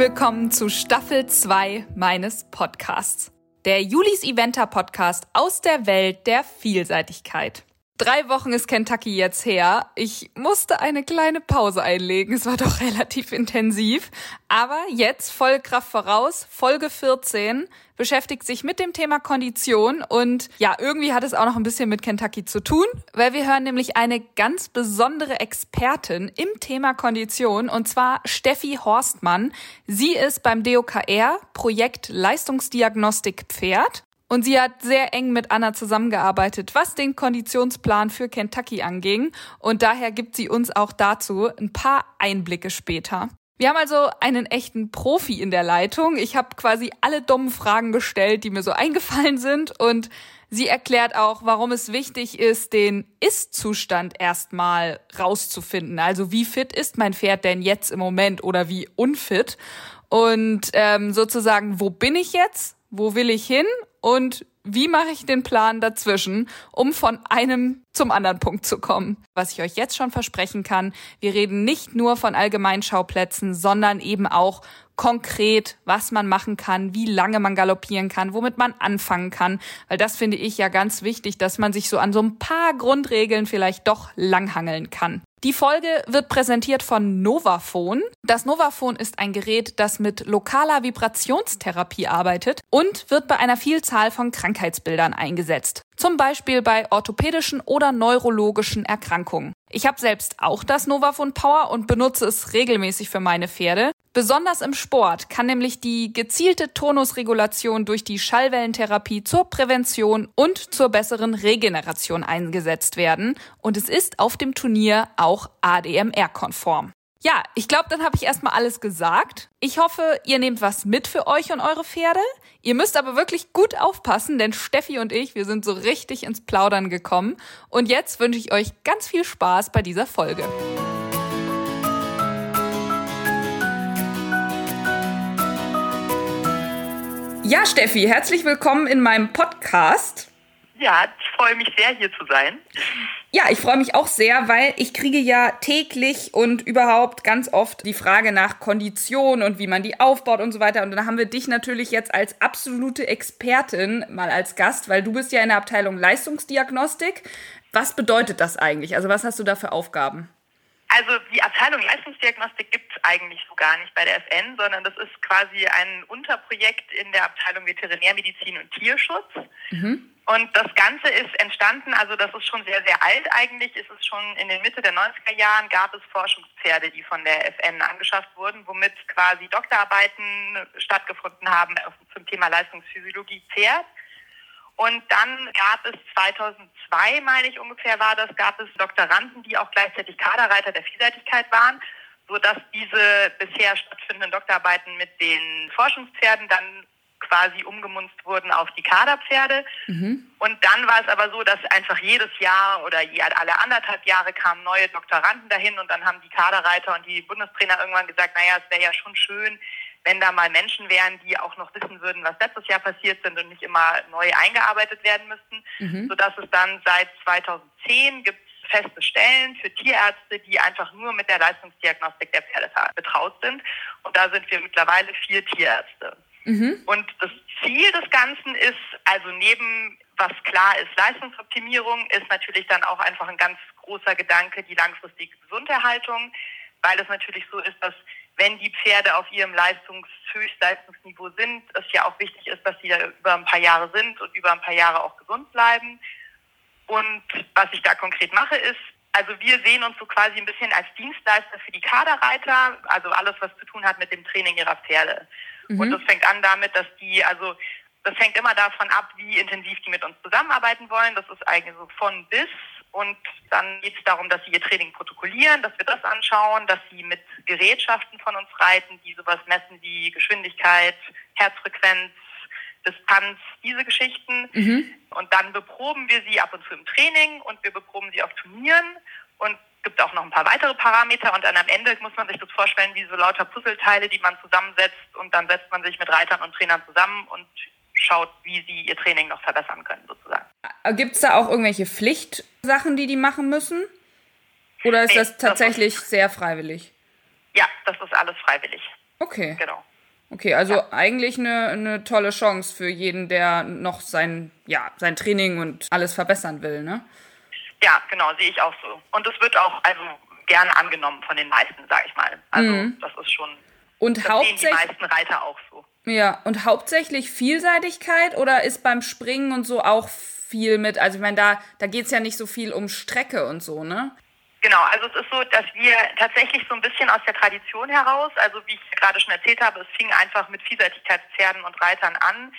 willkommen zu Staffel 2 meines Podcasts. Der Julis Eventer Podcast aus der Welt der Vielseitigkeit. Drei Wochen ist Kentucky jetzt her. Ich musste eine kleine Pause einlegen. Es war doch relativ intensiv. Aber jetzt voll Kraft voraus. Folge 14 beschäftigt sich mit dem Thema Kondition. Und ja, irgendwie hat es auch noch ein bisschen mit Kentucky zu tun, weil wir hören nämlich eine ganz besondere Expertin im Thema Kondition. Und zwar Steffi Horstmann. Sie ist beim DOKR Projekt Leistungsdiagnostik Pferd und sie hat sehr eng mit Anna zusammengearbeitet, was den Konditionsplan für Kentucky anging. Und daher gibt sie uns auch dazu ein paar Einblicke später. Wir haben also einen echten Profi in der Leitung. Ich habe quasi alle dummen Fragen gestellt, die mir so eingefallen sind. Und sie erklärt auch, warum es wichtig ist, den Ist-Zustand erstmal rauszufinden. Also wie fit ist mein Pferd denn jetzt im Moment oder wie unfit? Und ähm, sozusagen, wo bin ich jetzt? Wo will ich hin? Und wie mache ich den Plan dazwischen, um von einem zum anderen Punkt zu kommen. Was ich euch jetzt schon versprechen kann, wir reden nicht nur von Allgemeinschauplätzen, sondern eben auch konkret, was man machen kann, wie lange man galoppieren kann, womit man anfangen kann, weil das finde ich ja ganz wichtig, dass man sich so an so ein paar Grundregeln vielleicht doch langhangeln kann. Die Folge wird präsentiert von Novaphone. Das Novaphone ist ein Gerät, das mit lokaler Vibrationstherapie arbeitet und wird bei einer Vielzahl von Krankheitsbildern eingesetzt. Zum Beispiel bei orthopädischen oder neurologischen Erkrankungen. Ich habe selbst auch das Novaphone Power und benutze es regelmäßig für meine Pferde. Besonders im Sport kann nämlich die gezielte Tonusregulation durch die Schallwellentherapie zur Prävention und zur besseren Regeneration eingesetzt werden. Und es ist auf dem Turnier auch ADMR-konform. Ja, ich glaube, dann habe ich erstmal alles gesagt. Ich hoffe, ihr nehmt was mit für euch und eure Pferde. Ihr müsst aber wirklich gut aufpassen, denn Steffi und ich, wir sind so richtig ins Plaudern gekommen. Und jetzt wünsche ich euch ganz viel Spaß bei dieser Folge. Ja, Steffi, herzlich willkommen in meinem Podcast. Ja, ich freue mich sehr, hier zu sein. Ja, ich freue mich auch sehr, weil ich kriege ja täglich und überhaupt ganz oft die Frage nach Kondition und wie man die aufbaut und so weiter. Und dann haben wir dich natürlich jetzt als absolute Expertin mal als Gast, weil du bist ja in der Abteilung Leistungsdiagnostik. Was bedeutet das eigentlich? Also was hast du da für Aufgaben? Also die Abteilung Leistungsdiagnostik gibt es eigentlich so gar nicht bei der FN, sondern das ist quasi ein Unterprojekt in der Abteilung Veterinärmedizin und Tierschutz. Mhm. Und das Ganze ist entstanden, also das ist schon sehr, sehr alt eigentlich, ist es schon in den Mitte der 90er Jahren gab es Forschungspferde, die von der FN angeschafft wurden, womit quasi Doktorarbeiten stattgefunden haben zum Thema Leistungsphysiologie Pferd. Und dann gab es 2002, meine ich ungefähr war das, gab es Doktoranden, die auch gleichzeitig Kaderreiter der Vielseitigkeit waren, sodass diese bisher stattfindenden Doktorarbeiten mit den Forschungspferden dann quasi umgemunzt wurden auf die Kaderpferde. Mhm. Und dann war es aber so, dass einfach jedes Jahr oder alle anderthalb Jahre kamen neue Doktoranden dahin und dann haben die Kaderreiter und die Bundestrainer irgendwann gesagt, naja, es wäre ja schon schön, wenn da mal Menschen wären, die auch noch wissen würden, was letztes Jahr passiert sind und nicht immer neu eingearbeitet werden müssten, mhm. sodass es dann seit 2010 gibt feste Stellen für Tierärzte, die einfach nur mit der Leistungsdiagnostik der Pferde betraut sind. Und da sind wir mittlerweile vier Tierärzte. Mhm. Und das Ziel des Ganzen ist, also neben was klar ist, Leistungsoptimierung, ist natürlich dann auch einfach ein ganz großer Gedanke die langfristige Gesunderhaltung, weil es natürlich so ist, dass wenn die Pferde auf ihrem Leistungs Höchstleistungsniveau sind, es ja auch wichtig ist, dass sie da über ein paar Jahre sind und über ein paar Jahre auch gesund bleiben. Und was ich da konkret mache, ist, also wir sehen uns so quasi ein bisschen als Dienstleister für die Kaderreiter, also alles, was zu tun hat mit dem Training ihrer Pferde. Mhm. Und das fängt an damit, dass die, also das hängt immer davon ab, wie intensiv die mit uns zusammenarbeiten wollen. Das ist eigentlich so von bis. Und dann geht es darum, dass sie ihr Training protokollieren, dass wir das anschauen, dass sie mit Gerätschaften von uns reiten, die sowas messen wie Geschwindigkeit, Herzfrequenz, Distanz, diese Geschichten. Mhm. Und dann beproben wir sie ab und zu im Training und wir beproben sie auf Turnieren und gibt auch noch ein paar weitere Parameter und dann am Ende muss man sich das vorstellen wie so lauter Puzzleteile, die man zusammensetzt und dann setzt man sich mit Reitern und Trainern zusammen und schaut, wie sie ihr Training noch verbessern können sozusagen. Äh, gibt es da auch irgendwelche Pflichtsachen, die die machen müssen? Oder ist nee, das tatsächlich das ist, sehr freiwillig? Ja, das ist alles freiwillig. Okay. Genau. Okay, also ja. eigentlich eine, eine tolle Chance für jeden, der noch sein, ja, sein Training und alles verbessern will, ne? Ja, genau, sehe ich auch so. Und es wird auch also gerne angenommen von den meisten, sage ich mal. Also mhm. das ist schon. Und das hauptsächlich sehen die meisten Reiter auch so. Ja, und hauptsächlich Vielseitigkeit oder ist beim Springen und so auch viel mit, also ich meine, da, da geht es ja nicht so viel um Strecke und so, ne? Genau, also es ist so, dass wir tatsächlich so ein bisschen aus der Tradition heraus, also wie ich gerade schon erzählt habe, es fing einfach mit Vielseitigkeitspferden und Reitern an,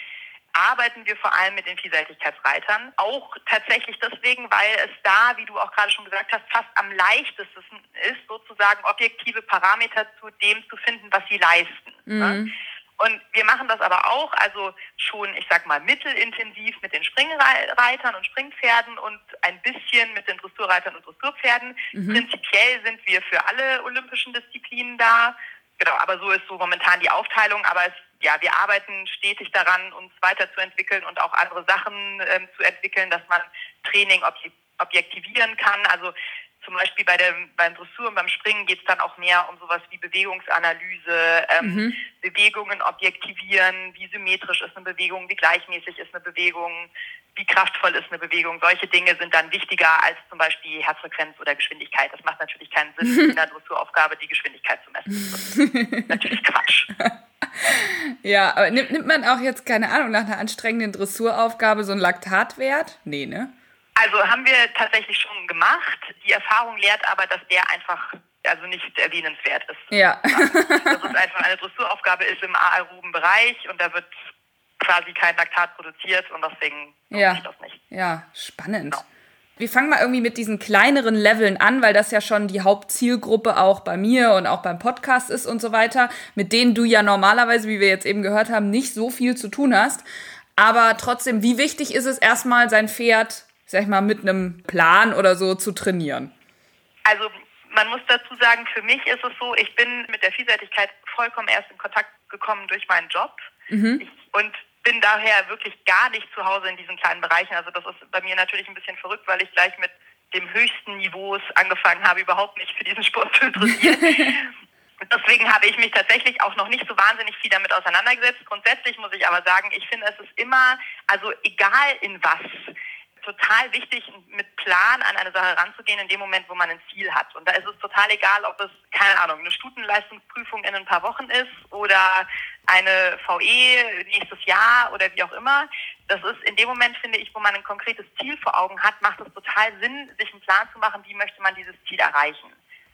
arbeiten wir vor allem mit den Vielseitigkeitsreitern. Auch tatsächlich deswegen, weil es da, wie du auch gerade schon gesagt hast, fast am leichtesten ist, sozusagen objektive Parameter zu dem zu finden, was sie leisten. Mhm. Ne? Und wir machen das aber auch, also schon, ich sag mal, mittelintensiv mit den Springreitern und Springpferden und ein bisschen mit den Dressurreitern und Dressurpferden. Mhm. Prinzipiell sind wir für alle olympischen Disziplinen da. Genau, aber so ist so momentan die Aufteilung. Aber es, ja, wir arbeiten stetig daran, uns weiterzuentwickeln und auch andere Sachen ähm, zu entwickeln, dass man Training objektivieren kann. Also zum Beispiel bei der, beim Dressur und beim Springen geht es dann auch mehr um sowas wie Bewegungsanalyse, ähm, mhm. Bewegungen objektivieren, wie symmetrisch ist eine Bewegung, wie gleichmäßig ist eine Bewegung, wie kraftvoll ist eine Bewegung. Solche Dinge sind dann wichtiger als zum Beispiel Herzfrequenz oder Geschwindigkeit. Das macht natürlich keinen Sinn, in der Dressuraufgabe die Geschwindigkeit zu messen. Natürlich Quatsch. Ja, aber nimmt, nimmt man auch jetzt, keine Ahnung, nach einer anstrengenden Dressuraufgabe so einen Laktatwert? Nee, ne? Also haben wir tatsächlich schon gemacht. Die Erfahrung lehrt aber, dass der einfach also nicht erwähnenswert ist. Ja. das ist einfach eine Dressuraufgabe ist im aeroben Bereich und da wird quasi kein Laktat produziert und deswegen ja. ich das nicht. Ja, spannend. Genau. Wir fangen mal irgendwie mit diesen kleineren Leveln an, weil das ja schon die Hauptzielgruppe auch bei mir und auch beim Podcast ist und so weiter, mit denen du ja normalerweise, wie wir jetzt eben gehört haben, nicht so viel zu tun hast. Aber trotzdem, wie wichtig ist es erstmal, sein Pferd sag ich mal, mit einem Plan oder so zu trainieren? Also man muss dazu sagen, für mich ist es so, ich bin mit der Vielseitigkeit vollkommen erst in Kontakt gekommen durch meinen Job. Mhm. Ich, und bin daher wirklich gar nicht zu Hause in diesen kleinen Bereichen. Also das ist bei mir natürlich ein bisschen verrückt, weil ich gleich mit dem höchsten Niveaus angefangen habe, überhaupt nicht für diesen Sport zu interessieren. Deswegen habe ich mich tatsächlich auch noch nicht so wahnsinnig viel damit auseinandergesetzt. Grundsätzlich muss ich aber sagen, ich finde, es ist immer, also egal in was, total wichtig, mit Plan an eine Sache ranzugehen in dem Moment, wo man ein Ziel hat. Und da ist es total egal, ob es, keine Ahnung, eine Stutenleistungsprüfung in ein paar Wochen ist oder eine VE nächstes Jahr oder wie auch immer. Das ist in dem Moment, finde ich, wo man ein konkretes Ziel vor Augen hat, macht es total Sinn, sich einen Plan zu machen, wie möchte man dieses Ziel erreichen.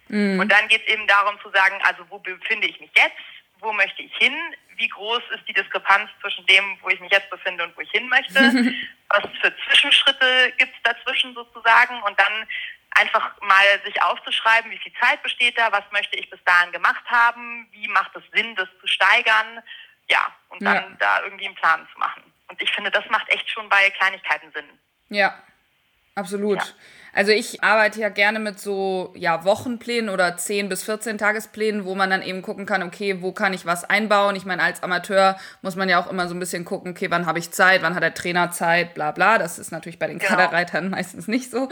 Mhm. Und dann geht es eben darum zu sagen, also wo befinde ich mich jetzt? Wo möchte ich hin? Wie groß ist die Diskrepanz zwischen dem, wo ich mich jetzt befinde und wo ich hin möchte? was für Zwischenschritte gibt es dazwischen sozusagen und dann einfach mal sich aufzuschreiben, wie viel Zeit besteht da, was möchte ich bis dahin gemacht haben, wie macht es Sinn, das zu steigern, ja, und dann ja. da irgendwie einen Plan zu machen. Und ich finde, das macht echt schon bei Kleinigkeiten Sinn. Ja, absolut. Ja. Also ich arbeite ja gerne mit so ja, Wochenplänen oder 10 bis 14 Tagesplänen, wo man dann eben gucken kann, okay, wo kann ich was einbauen? Ich meine, als Amateur muss man ja auch immer so ein bisschen gucken, okay, wann habe ich Zeit, wann hat der Trainer Zeit, bla bla. Das ist natürlich bei den genau. Kaderreitern meistens nicht so.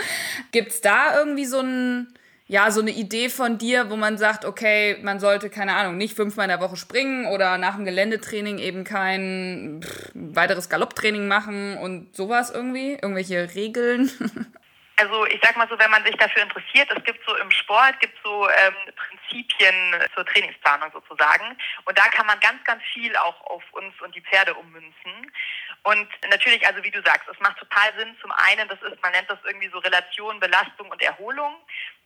Gibt es da irgendwie so ein ja, so eine Idee von dir, wo man sagt, okay, man sollte, keine Ahnung, nicht fünfmal in der Woche springen oder nach dem Geländetraining eben kein pff, weiteres Galopptraining machen und sowas irgendwie? Irgendwelche Regeln? Also ich sag mal so, wenn man sich dafür interessiert, es gibt so im Sport, gibt so ähm, Prinzipien zur Trainingsplanung sozusagen. Und da kann man ganz, ganz viel auch auf uns und die Pferde ummünzen. Und natürlich, also wie du sagst, es macht total Sinn. Zum einen, das ist, man nennt das irgendwie so Relation, Belastung und Erholung.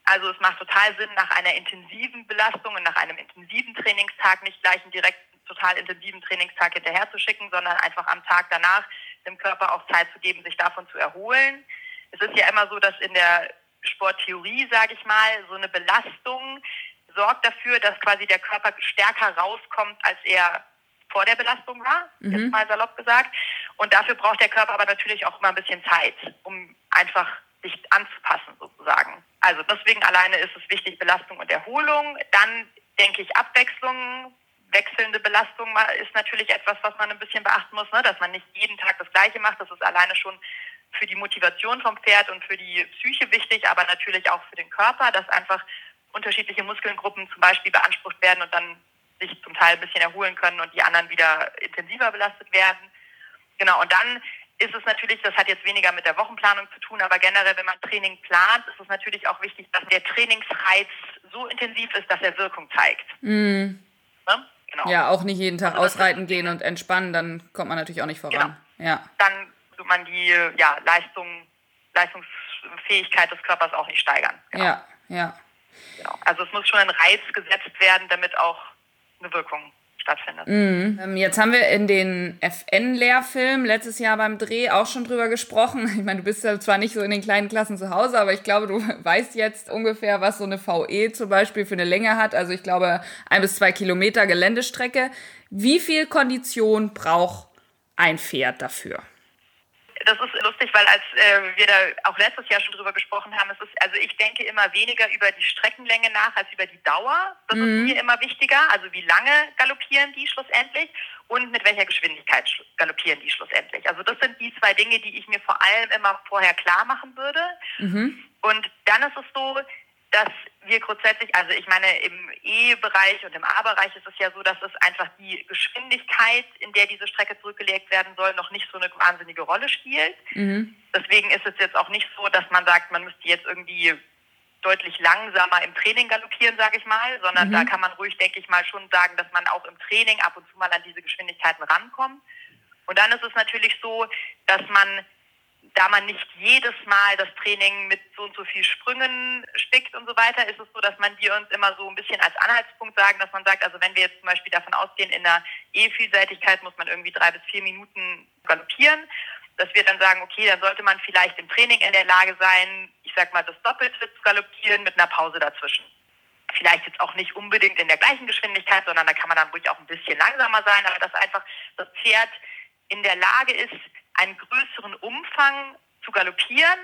Also es macht total Sinn, nach einer intensiven Belastung und nach einem intensiven Trainingstag nicht gleich einen direkt total intensiven Trainingstag hinterher zu schicken, sondern einfach am Tag danach dem Körper auch Zeit zu geben, sich davon zu erholen es ist ja immer so, dass in der Sporttheorie, sage ich mal, so eine Belastung sorgt dafür, dass quasi der Körper stärker rauskommt, als er vor der Belastung war, mhm. jetzt mal salopp gesagt. Und dafür braucht der Körper aber natürlich auch immer ein bisschen Zeit, um einfach sich anzupassen sozusagen. Also deswegen alleine ist es wichtig, Belastung und Erholung. Dann denke ich Abwechslung. Wechselnde Belastung ist natürlich etwas, was man ein bisschen beachten muss, ne? dass man nicht jeden Tag das Gleiche macht. Das ist alleine schon für die Motivation vom Pferd und für die Psyche wichtig, aber natürlich auch für den Körper, dass einfach unterschiedliche Muskelgruppen zum Beispiel beansprucht werden und dann sich zum Teil ein bisschen erholen können und die anderen wieder intensiver belastet werden. Genau, und dann ist es natürlich, das hat jetzt weniger mit der Wochenplanung zu tun, aber generell, wenn man Training plant, ist es natürlich auch wichtig, dass der Trainingsreiz so intensiv ist, dass er Wirkung zeigt. Mm. Ne? Genau. Ja, auch nicht jeden Tag also ausreiten gehen und entspannen, dann kommt man natürlich auch nicht voran. Genau. Ja. Dann man die ja, Leistung, Leistungsfähigkeit des Körpers auch nicht steigern. Genau. Ja, ja. Genau. Also es muss schon ein Reiz gesetzt werden, damit auch eine Wirkung stattfindet. Mhm. Ähm, jetzt haben wir in den FN-Lehrfilm letztes Jahr beim Dreh auch schon drüber gesprochen. Ich meine, du bist ja zwar nicht so in den kleinen Klassen zu Hause, aber ich glaube, du weißt jetzt ungefähr, was so eine VE zum Beispiel für eine Länge hat. Also ich glaube, ein bis zwei Kilometer Geländestrecke. Wie viel Kondition braucht ein Pferd dafür? Das ist lustig, weil als äh, wir da auch letztes Jahr schon drüber gesprochen haben, es ist, also ich denke immer weniger über die Streckenlänge nach als über die Dauer. Das mhm. ist mir immer wichtiger. Also wie lange galoppieren die schlussendlich und mit welcher Geschwindigkeit galoppieren die schlussendlich. Also das sind die zwei Dinge, die ich mir vor allem immer vorher klar machen würde. Mhm. Und dann ist es so, dass wir grundsätzlich, also ich meine, im E-Bereich und im A-Bereich ist es ja so, dass es einfach die Geschwindigkeit, in der diese Strecke zurückgelegt werden soll, noch nicht so eine wahnsinnige Rolle spielt. Mhm. Deswegen ist es jetzt auch nicht so, dass man sagt, man müsste jetzt irgendwie deutlich langsamer im Training galoppieren, sage ich mal, sondern mhm. da kann man ruhig, denke ich mal, schon sagen, dass man auch im Training ab und zu mal an diese Geschwindigkeiten rankommt. Und dann ist es natürlich so, dass man da man nicht jedes Mal das Training mit so und so viel Sprüngen spickt und so weiter, ist es so, dass man wir uns immer so ein bisschen als Anhaltspunkt sagen, dass man sagt, also wenn wir jetzt zum Beispiel davon ausgehen, in der E-Vielseitigkeit muss man irgendwie drei bis vier Minuten galoppieren, dass wir dann sagen, okay, dann sollte man vielleicht im Training in der Lage sein, ich sag mal, das Doppelte zu galoppieren mit einer Pause dazwischen. Vielleicht jetzt auch nicht unbedingt in der gleichen Geschwindigkeit, sondern da kann man dann ruhig auch ein bisschen langsamer sein, aber dass einfach das Pferd in der Lage ist, einen größeren Umfang zu galoppieren,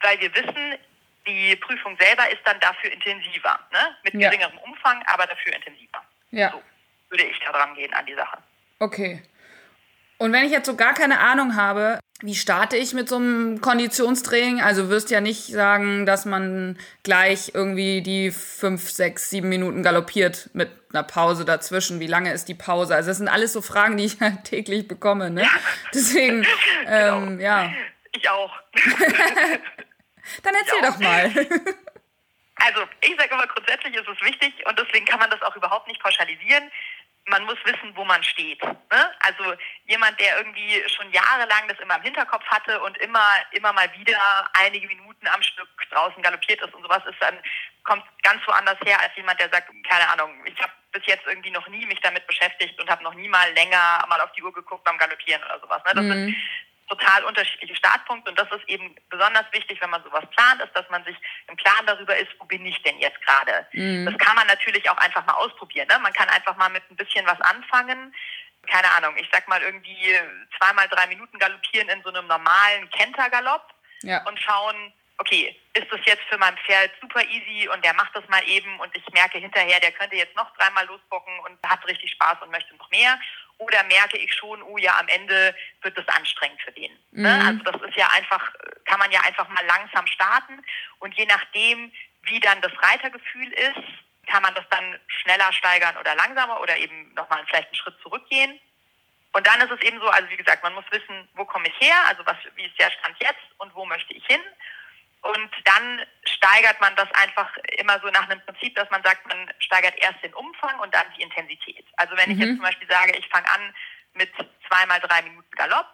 weil wir wissen, die Prüfung selber ist dann dafür intensiver, ne? mit ja. geringerem Umfang, aber dafür intensiver. Ja. So würde ich da dran gehen an die Sache. Okay. Und wenn ich jetzt so gar keine Ahnung habe, wie starte ich mit so einem Konditionstraining? Also wirst ja nicht sagen, dass man gleich irgendwie die fünf, sechs, sieben Minuten galoppiert mit einer Pause dazwischen. Wie lange ist die Pause? Also das sind alles so Fragen, die ich halt täglich bekomme. Ne? Deswegen, genau. ähm, ja. Ich auch. Dann erzähl doch mal. Also ich sage immer, grundsätzlich ist es wichtig und deswegen kann man das auch überhaupt nicht pauschalisieren man muss wissen, wo man steht. Ne? Also jemand, der irgendwie schon jahrelang das immer im Hinterkopf hatte und immer, immer mal wieder einige Minuten am Stück draußen galoppiert ist und sowas, ist dann kommt ganz woanders her als jemand, der sagt, keine Ahnung, ich habe bis jetzt irgendwie noch nie mich damit beschäftigt und habe noch nie mal länger mal auf die Uhr geguckt beim Galoppieren oder sowas. Ne? Das mhm. sind total unterschiedliche Startpunkte und das ist eben besonders wichtig, wenn man sowas plant, ist, dass man sich im Klaren darüber ist, wo bin ich denn jetzt gerade. Mhm. Das kann man natürlich auch einfach mal ausprobieren. Ne? Man kann einfach mal mit ein bisschen was anfangen. Keine Ahnung, ich sag mal irgendwie zweimal drei Minuten galoppieren in so einem normalen Kentergalopp ja. und schauen, okay, ist das jetzt für mein Pferd super easy und der macht das mal eben und ich merke hinterher, der könnte jetzt noch dreimal losbocken und hat richtig Spaß und möchte noch mehr. Oder merke ich schon, oh ja, am Ende wird das anstrengend für den. Ne? Mhm. Also das ist ja einfach, kann man ja einfach mal langsam starten und je nachdem, wie dann das Reitergefühl ist, kann man das dann schneller steigern oder langsamer oder eben nochmal vielleicht einen Schritt zurückgehen. Und dann ist es eben so, also wie gesagt, man muss wissen, wo komme ich her, also was, wie ist der Stand jetzt und wo möchte ich hin. Und dann steigert man das einfach immer so nach einem Prinzip, dass man sagt, man steigert erst den Umfang und dann die Intensität. Also wenn mhm. ich jetzt mhm. zum Beispiel sage, ich fange an mit zweimal drei Minuten Galopp,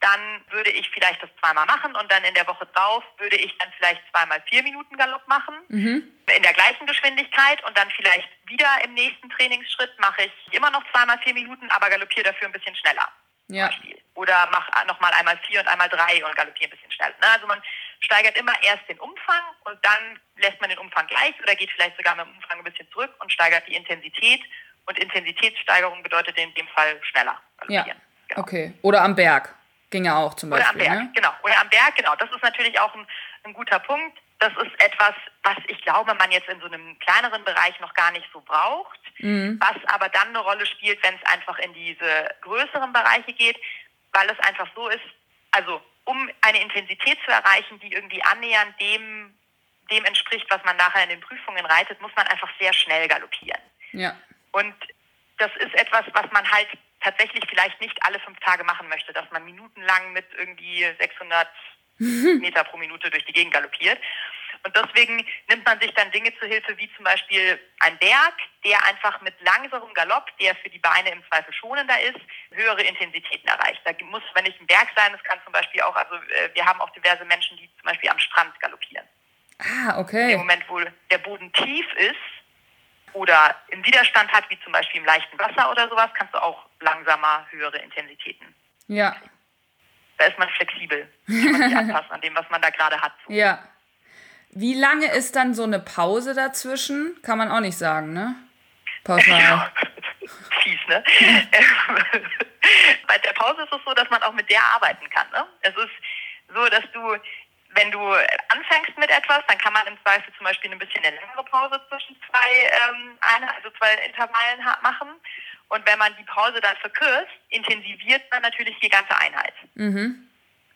dann würde ich vielleicht das zweimal machen und dann in der Woche drauf würde ich dann vielleicht zweimal vier Minuten Galopp machen mhm. in der gleichen Geschwindigkeit und dann vielleicht wieder im nächsten Trainingsschritt mache ich immer noch zweimal vier Minuten, aber galoppiere dafür ein bisschen schneller. Ja. Oder mach nochmal einmal vier und einmal drei und galoppiere ein bisschen schneller. Ne? Also man steigert immer erst den Umfang und dann lässt man den Umfang gleich oder geht vielleicht sogar mit dem Umfang ein bisschen zurück und steigert die Intensität. Und Intensitätssteigerung bedeutet in dem Fall schneller. Ja, genau. okay. Oder am Berg. Ging ja auch zum Beispiel. Oder am Berg, ne? genau. Oder am Berg, genau. Das ist natürlich auch ein, ein guter Punkt. Das ist etwas, was ich glaube, man jetzt in so einem kleineren Bereich noch gar nicht so braucht, mhm. was aber dann eine Rolle spielt, wenn es einfach in diese größeren Bereiche geht, weil es einfach so ist, also um eine Intensität zu erreichen, die irgendwie annähernd dem, dem entspricht, was man nachher in den Prüfungen reitet, muss man einfach sehr schnell galoppieren. Ja. Und das ist etwas, was man halt tatsächlich vielleicht nicht alle fünf Tage machen möchte, dass man minutenlang mit irgendwie 600 Meter pro Minute durch die Gegend galoppiert. Und deswegen nimmt man sich dann Dinge zu Hilfe, wie zum Beispiel ein Berg, der einfach mit langsamem Galopp, der für die Beine im Zweifel schonender ist, höhere Intensitäten erreicht. Da muss wenn nicht ein Berg sein, es kann zum Beispiel auch, also äh, wir haben auch diverse Menschen, die zum Beispiel am Strand galoppieren. Ah, okay. Im Moment, wo der Boden tief ist oder im Widerstand hat, wie zum Beispiel im leichten Wasser oder sowas, kannst du auch langsamer höhere Intensitäten. Ja. Da ist man flexibel. Kann man sich anpassen an dem, was man da gerade hat. So. Ja. Wie lange ist dann so eine Pause dazwischen? Kann man auch nicht sagen, ne? Pauschal. Fies, ne? Bei der Pause ist es so, dass man auch mit der arbeiten kann. Ne? Es ist so, dass du, wenn du anfängst mit etwas, dann kann man im Zweifel zum Beispiel ein bisschen eine längere Pause zwischen zwei, ähm, eine, also zwei Intervallen machen. Und wenn man die Pause dann verkürzt, intensiviert man natürlich die ganze Einheit. Mhm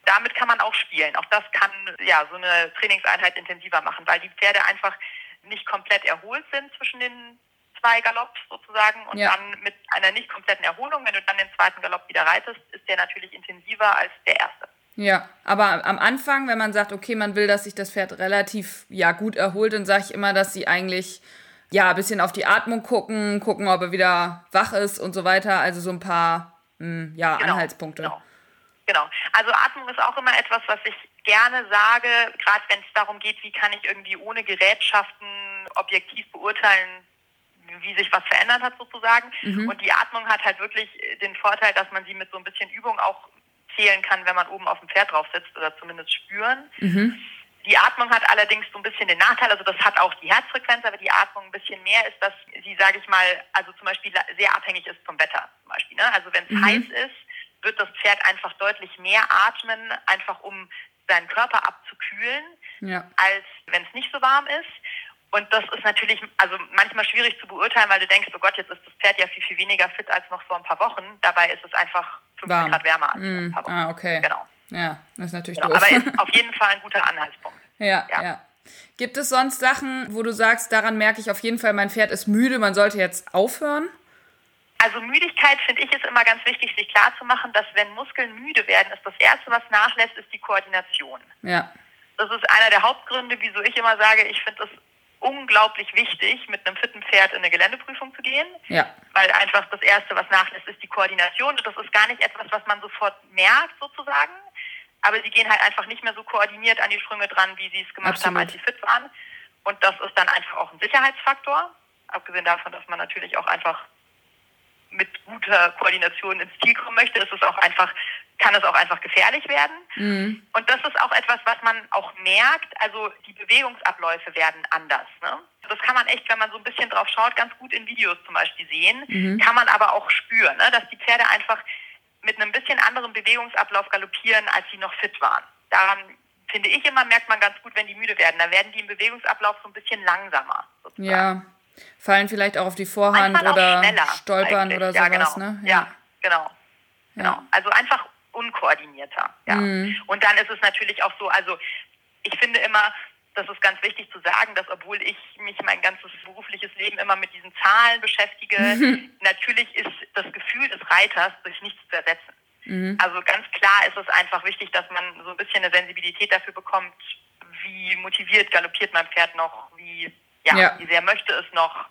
damit kann man auch spielen. Auch das kann ja so eine Trainingseinheit intensiver machen, weil die Pferde einfach nicht komplett erholt sind zwischen den zwei Galopps sozusagen und ja. dann mit einer nicht kompletten Erholung, wenn du dann den zweiten Galopp wieder reitest, ist der natürlich intensiver als der erste. Ja, aber am Anfang, wenn man sagt, okay, man will, dass sich das Pferd relativ ja gut erholt, dann sage ich immer, dass sie eigentlich ja ein bisschen auf die Atmung gucken, gucken, ob er wieder wach ist und so weiter. Also so ein paar mh, hm, ja, genau, Anhaltspunkte. Genau. Genau. Also Atmung ist auch immer etwas, was ich gerne sage, gerade wenn es darum geht, wie kann ich irgendwie ohne Gerätschaften objektiv beurteilen, wie sich was verändert hat sozusagen. Mhm. Und die Atmung hat halt wirklich den Vorteil, dass man sie mit so ein bisschen Übung auch zählen kann, wenn man oben auf dem Pferd drauf sitzt oder zumindest spüren. Mhm. Die Atmung hat allerdings so ein bisschen den Nachteil, also das hat auch die Herzfrequenz, aber die Atmung ein bisschen mehr ist, dass sie, sage ich mal, also zum Beispiel sehr abhängig ist vom Wetter zum Beispiel. Ne? Also wenn es mhm. heiß ist, wird das Pferd einfach deutlich mehr atmen, einfach um seinen Körper abzukühlen, ja. als wenn es nicht so warm ist. Und das ist natürlich also manchmal schwierig zu beurteilen, weil du denkst, oh Gott, jetzt ist das Pferd ja viel, viel weniger fit als noch vor ein paar Wochen. Dabei ist es einfach 15 Warm. Grad wärmer als mm. vor ein paar Wochen. Ah, okay. Genau. Ja, das ist natürlich genau. doof. Aber ist auf jeden Fall ein guter Anhaltspunkt. ja. ja. ja. Gibt es sonst Sachen, wo du sagst, daran merke ich auf jeden Fall, mein Pferd ist müde, man sollte jetzt aufhören? Also Müdigkeit finde ich ist immer ganz wichtig, sich klarzumachen, dass wenn Muskeln müde werden, ist das Erste, was nachlässt, ist die Koordination. Ja. Das ist einer der Hauptgründe, wieso ich immer sage, ich finde es unglaublich wichtig, mit einem fitten Pferd in eine Geländeprüfung zu gehen. Ja. Weil einfach das Erste, was nachlässt, ist die Koordination. Und das ist gar nicht etwas, was man sofort merkt, sozusagen. Aber sie gehen halt einfach nicht mehr so koordiniert an die Sprünge dran, wie sie es gemacht Absolut. haben, als sie fit waren. Und das ist dann einfach auch ein Sicherheitsfaktor. Abgesehen davon, dass man natürlich auch einfach mit guter Koordination ins Ziel kommen möchte, ist es auch einfach, kann es auch einfach gefährlich werden. Mhm. Und das ist auch etwas, was man auch merkt. Also die Bewegungsabläufe werden anders. Ne? Das kann man echt, wenn man so ein bisschen drauf schaut, ganz gut in Videos zum Beispiel sehen. Mhm. Kann man aber auch spüren, ne? dass die Pferde einfach mit einem bisschen anderen Bewegungsablauf galoppieren, als sie noch fit waren. Daran finde ich immer, merkt man ganz gut, wenn die müde werden. Da werden die im Bewegungsablauf so ein bisschen langsamer. Sozusagen. Ja, fallen vielleicht auch auf die Vorhand Manchmal oder stolpern oder ja, sowas, genau. ne? Ja, ja genau. Genau. Also einfach unkoordinierter. Ja. Mhm. Und dann ist es natürlich auch so, also ich finde immer, das ist ganz wichtig zu sagen, dass obwohl ich mich mein ganzes berufliches Leben immer mit diesen Zahlen beschäftige, mhm. natürlich ist das Gefühl des Reiters durch nichts zu ersetzen. Mhm. Also ganz klar ist es einfach wichtig, dass man so ein bisschen eine Sensibilität dafür bekommt, wie motiviert galoppiert mein Pferd noch, wie ja, ja. wie sehr möchte es noch.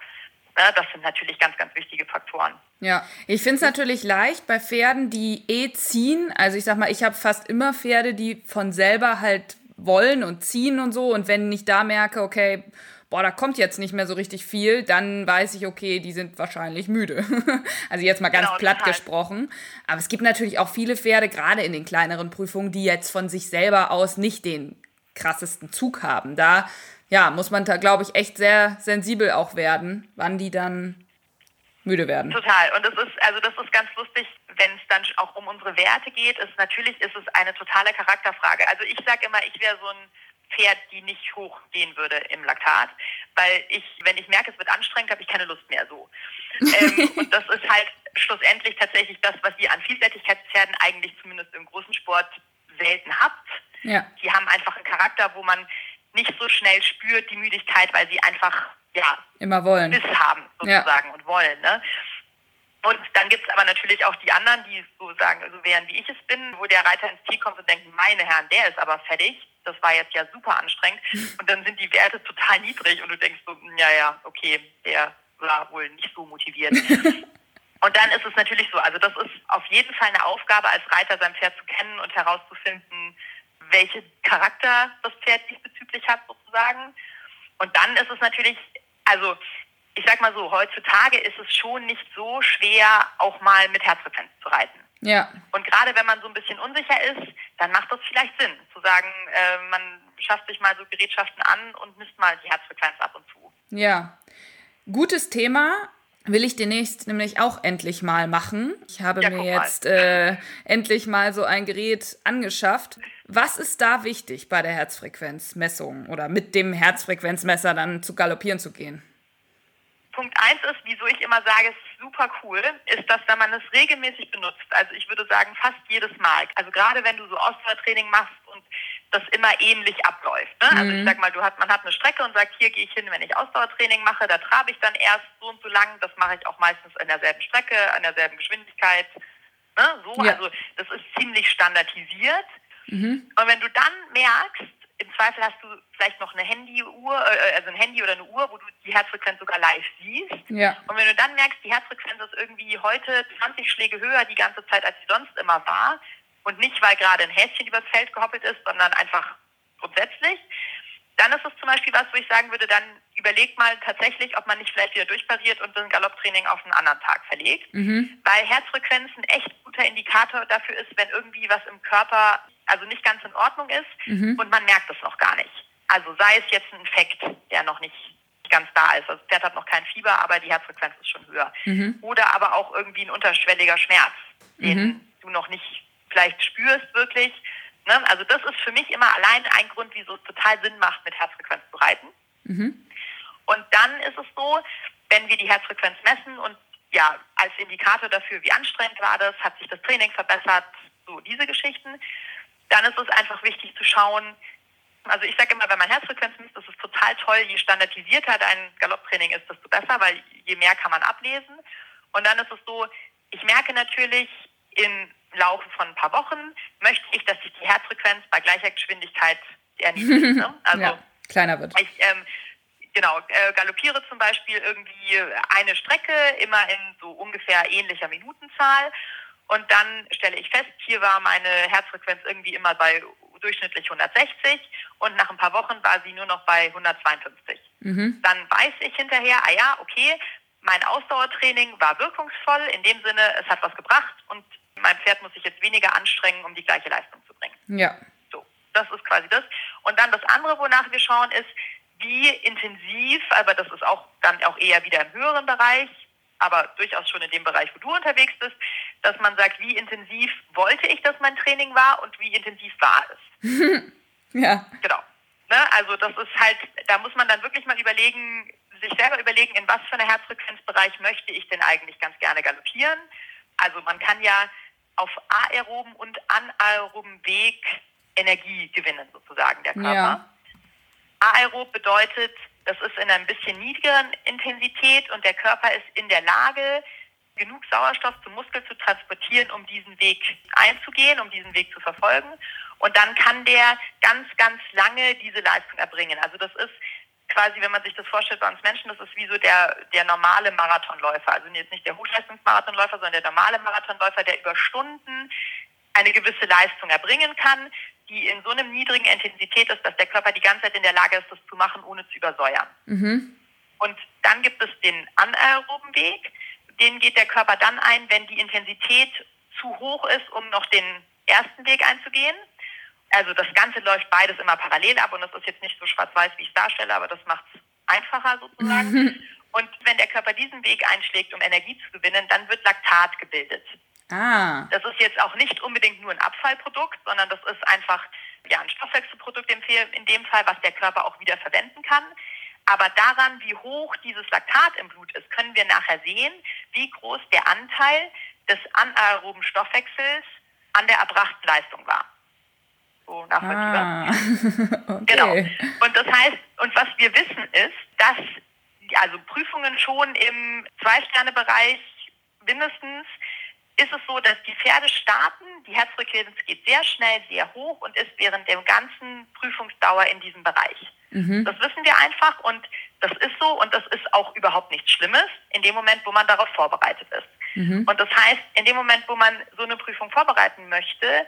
Ne, das sind natürlich ganz, ganz wichtige Faktoren. Ja, ich finde es natürlich leicht bei Pferden, die eh ziehen. Also ich sag mal, ich habe fast immer Pferde, die von selber halt wollen und ziehen und so. Und wenn ich da merke, okay, boah, da kommt jetzt nicht mehr so richtig viel, dann weiß ich, okay, die sind wahrscheinlich müde. also jetzt mal ganz genau, platt total. gesprochen. Aber es gibt natürlich auch viele Pferde, gerade in den kleineren Prüfungen, die jetzt von sich selber aus nicht den krassesten Zug haben. Da ja, muss man da, glaube ich, echt sehr sensibel auch werden, wann die dann müde werden. Total. Und das ist, also das ist ganz lustig, wenn es dann auch um unsere Werte geht. Ist, natürlich ist es eine totale Charakterfrage. Also ich sage immer, ich wäre so ein Pferd, die nicht hochgehen würde im Laktat, weil ich, wenn ich merke, es wird anstrengend, habe ich keine Lust mehr so. ähm, und das ist halt schlussendlich tatsächlich das, was ihr an Vielseitigkeitspferden eigentlich zumindest im großen Sport selten habt. Ja. Die haben einfach einen Charakter, wo man nicht so schnell spürt, die Müdigkeit, weil sie einfach ja immer wollen. Biss haben sozusagen ja. und wollen. Ne? Und dann gibt es aber natürlich auch die anderen, die so sagen, so wären wie ich es bin, wo der Reiter ins Ziel kommt und denkt, meine Herren, der ist aber fertig. Das war jetzt ja super anstrengend. Und dann sind die Werte total niedrig und du denkst so, ja, ja, okay, der war wohl nicht so motiviert. Und dann ist es natürlich so, also das ist auf jeden Fall eine Aufgabe als Reiter, sein Pferd zu kennen und herauszufinden, welche Charakter das Pferd diesbezüglich hat sozusagen. Und dann ist es natürlich, also ich sag mal so, heutzutage ist es schon nicht so schwer, auch mal mit Herzfrequenz zu reiten. Ja. Und gerade wenn man so ein bisschen unsicher ist, dann macht das vielleicht Sinn, zu sagen, äh, man schafft sich mal so Gerätschaften an und misst mal die Herzfrequenz ab und zu. Ja. Gutes Thema. Will ich demnächst nämlich auch endlich mal machen. Ich habe ja, mir jetzt äh, endlich mal so ein Gerät angeschafft. Was ist da wichtig bei der Herzfrequenzmessung oder mit dem Herzfrequenzmesser dann zu galoppieren zu gehen? Punkt eins ist, wieso ich immer sage, es ist super cool, ist, dass wenn man es regelmäßig benutzt, also ich würde sagen fast jedes Mal, also gerade wenn du so Ausdauertraining machst und das immer ähnlich abläuft. Ne? Mhm. Also ich mhm. sag mal, du hast, man hat eine Strecke und sagt, hier gehe ich hin, wenn ich Ausdauertraining mache, da trabe ich dann erst so und so lang, das mache ich auch meistens in derselben Strecke, an derselben Geschwindigkeit. Ne? So, ja. also das ist ziemlich standardisiert. Mhm. Und wenn du dann merkst, im Zweifel hast du vielleicht noch eine Handyuhr, äh, also ein Handy oder eine Uhr, wo du die Herzfrequenz sogar live siehst. Ja. Und wenn du dann merkst, die Herzfrequenz ist irgendwie heute 20 Schläge höher die ganze Zeit, als sie sonst immer war, und nicht, weil gerade ein Häschen übers Feld gehoppelt ist, sondern einfach grundsätzlich, dann ist es zum Beispiel was, wo ich sagen würde, dann überleg mal tatsächlich, ob man nicht vielleicht wieder durchpariert und das Galopptraining auf einen anderen Tag verlegt. Mhm. Weil Herzfrequenz ein echt guter Indikator dafür ist, wenn irgendwie was im Körper also nicht ganz in Ordnung ist mhm. und man merkt es noch gar nicht. Also sei es jetzt ein Infekt, der noch nicht ganz da ist. Also das Pferd hat noch kein Fieber, aber die Herzfrequenz ist schon höher. Mhm. Oder aber auch irgendwie ein unterschwelliger Schmerz, den mhm. du noch nicht vielleicht spürst wirklich. Ne? Also das ist für mich immer allein ein Grund, wieso es total Sinn macht, mit Herzfrequenz zu reiten. Mhm. Und dann ist es so, wenn wir die Herzfrequenz messen und ja, als Indikator dafür, wie anstrengend war das, hat sich das Training verbessert, so diese Geschichten, dann ist es einfach wichtig zu schauen, also ich sage immer, wenn man Herzfrequenz misst, ist es total toll, je standardisierter dein Galopptraining ist, desto besser, weil je mehr kann man ablesen. Und dann ist es so, ich merke natürlich im Laufe von ein paar Wochen, möchte ich, dass sich die Herzfrequenz bei gleicher Geschwindigkeit erniedrigt. Ne? Also ja, kleiner wird. Ich, ähm, genau, äh, galoppiere zum Beispiel irgendwie eine Strecke immer in so ungefähr ähnlicher Minutenzahl und dann stelle ich fest, hier war meine Herzfrequenz irgendwie immer bei durchschnittlich 160 und nach ein paar Wochen war sie nur noch bei 152. Mhm. Dann weiß ich hinterher, ah ja, okay, mein Ausdauertraining war wirkungsvoll, in dem Sinne, es hat was gebracht und mein Pferd muss sich jetzt weniger anstrengen, um die gleiche Leistung zu bringen. Ja. So, das ist quasi das. Und dann das andere, wonach wir schauen, ist, wie intensiv, aber das ist auch dann auch eher wieder im höheren Bereich, aber durchaus schon in dem Bereich, wo du unterwegs bist, dass man sagt, wie intensiv wollte ich, dass mein Training war und wie intensiv war es. ja. Genau. Ne? Also das ist halt, da muss man dann wirklich mal überlegen, sich selber überlegen, in was für einem Herzfrequenzbereich möchte ich denn eigentlich ganz gerne galoppieren. Also man kann ja auf aeroben und anaeroben Weg Energie gewinnen, sozusagen, der Körper. Ja. Aerob bedeutet, das ist in einer ein bisschen niedrigeren Intensität und der Körper ist in der Lage, genug Sauerstoff zum Muskel zu transportieren, um diesen Weg einzugehen, um diesen Weg zu verfolgen. Und dann kann der ganz, ganz lange diese Leistung erbringen. Also das ist quasi, wenn man sich das vorstellt bei uns Menschen, das ist wie so der, der normale Marathonläufer. Also jetzt nicht der Hochleistungsmarathonläufer, sondern der normale Marathonläufer, der über Stunden eine gewisse Leistung erbringen kann, die in so einem niedrigen Intensität ist, dass der Körper die ganze Zeit in der Lage ist, das zu machen, ohne zu übersäuern. Mhm. Und dann gibt es den anaeroben Weg. Den geht der Körper dann ein, wenn die Intensität zu hoch ist, um noch den ersten Weg einzugehen. Also das Ganze läuft beides immer parallel ab und das ist jetzt nicht so schwarz-weiß, wie ich es darstelle, aber das macht es einfacher sozusagen. Mhm. Und wenn der Körper diesen Weg einschlägt, um Energie zu gewinnen, dann wird Laktat gebildet. Ah. Das ist jetzt auch nicht unbedingt nur ein Abfallprodukt, sondern das ist einfach ja, ein Stoffwechselprodukt in dem Fall, was der Körper auch wieder verwenden kann. Aber daran, wie hoch dieses Laktat im Blut ist, können wir nachher sehen, wie groß der Anteil des anaeroben Stoffwechsels an der erbrachten Leistung war. So nachvollziehbar. Ah. okay. Genau. Und das heißt, und was wir wissen ist, dass also Prüfungen schon im Zwei-Sterne-Bereich mindestens ist es so, dass die Pferde starten, die Herzfrequenz geht sehr schnell, sehr hoch und ist während der ganzen Prüfungsdauer in diesem Bereich. Mhm. Das wissen wir einfach und das ist so und das ist auch überhaupt nichts Schlimmes in dem Moment, wo man darauf vorbereitet ist. Mhm. Und das heißt, in dem Moment, wo man so eine Prüfung vorbereiten möchte,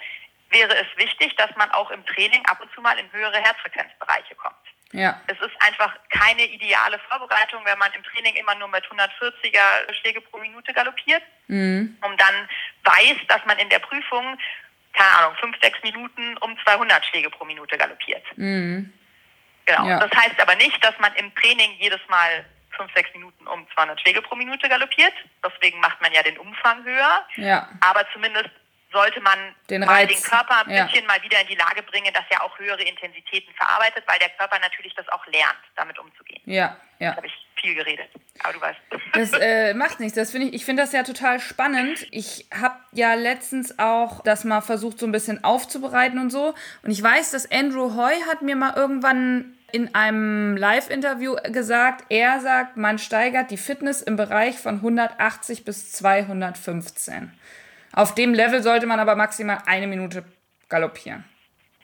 wäre es wichtig, dass man auch im Training ab und zu mal in höhere Herzfrequenzbereiche kommt. Ja. Es ist einfach keine ideale Vorbereitung, wenn man im Training immer nur mit 140er Schläge pro Minute galoppiert, mhm. und dann weiß, dass man in der Prüfung, keine Ahnung, fünf, sechs Minuten um 200 Schläge pro Minute galoppiert. Mhm. Genau. Ja. Das heißt aber nicht, dass man im Training jedes Mal fünf, sechs Minuten um 200 Schläge pro Minute galoppiert. Deswegen macht man ja den Umfang höher. Ja. Aber zumindest sollte man den, mal den Körper ein bisschen ja. mal wieder in die Lage bringen, dass er auch höhere Intensitäten verarbeitet, weil der Körper natürlich das auch lernt, damit umzugehen. Ja, ja. Habe ich viel geredet, aber du weißt. Das äh, macht nichts. Das finde ich, ich finde das ja total spannend. Ich habe ja letztens auch das mal versucht, so ein bisschen aufzubereiten und so. Und ich weiß, dass Andrew Hoy hat mir mal irgendwann in einem Live-Interview gesagt, er sagt, man steigert die Fitness im Bereich von 180 bis 215. Auf dem Level sollte man aber maximal eine Minute galoppieren.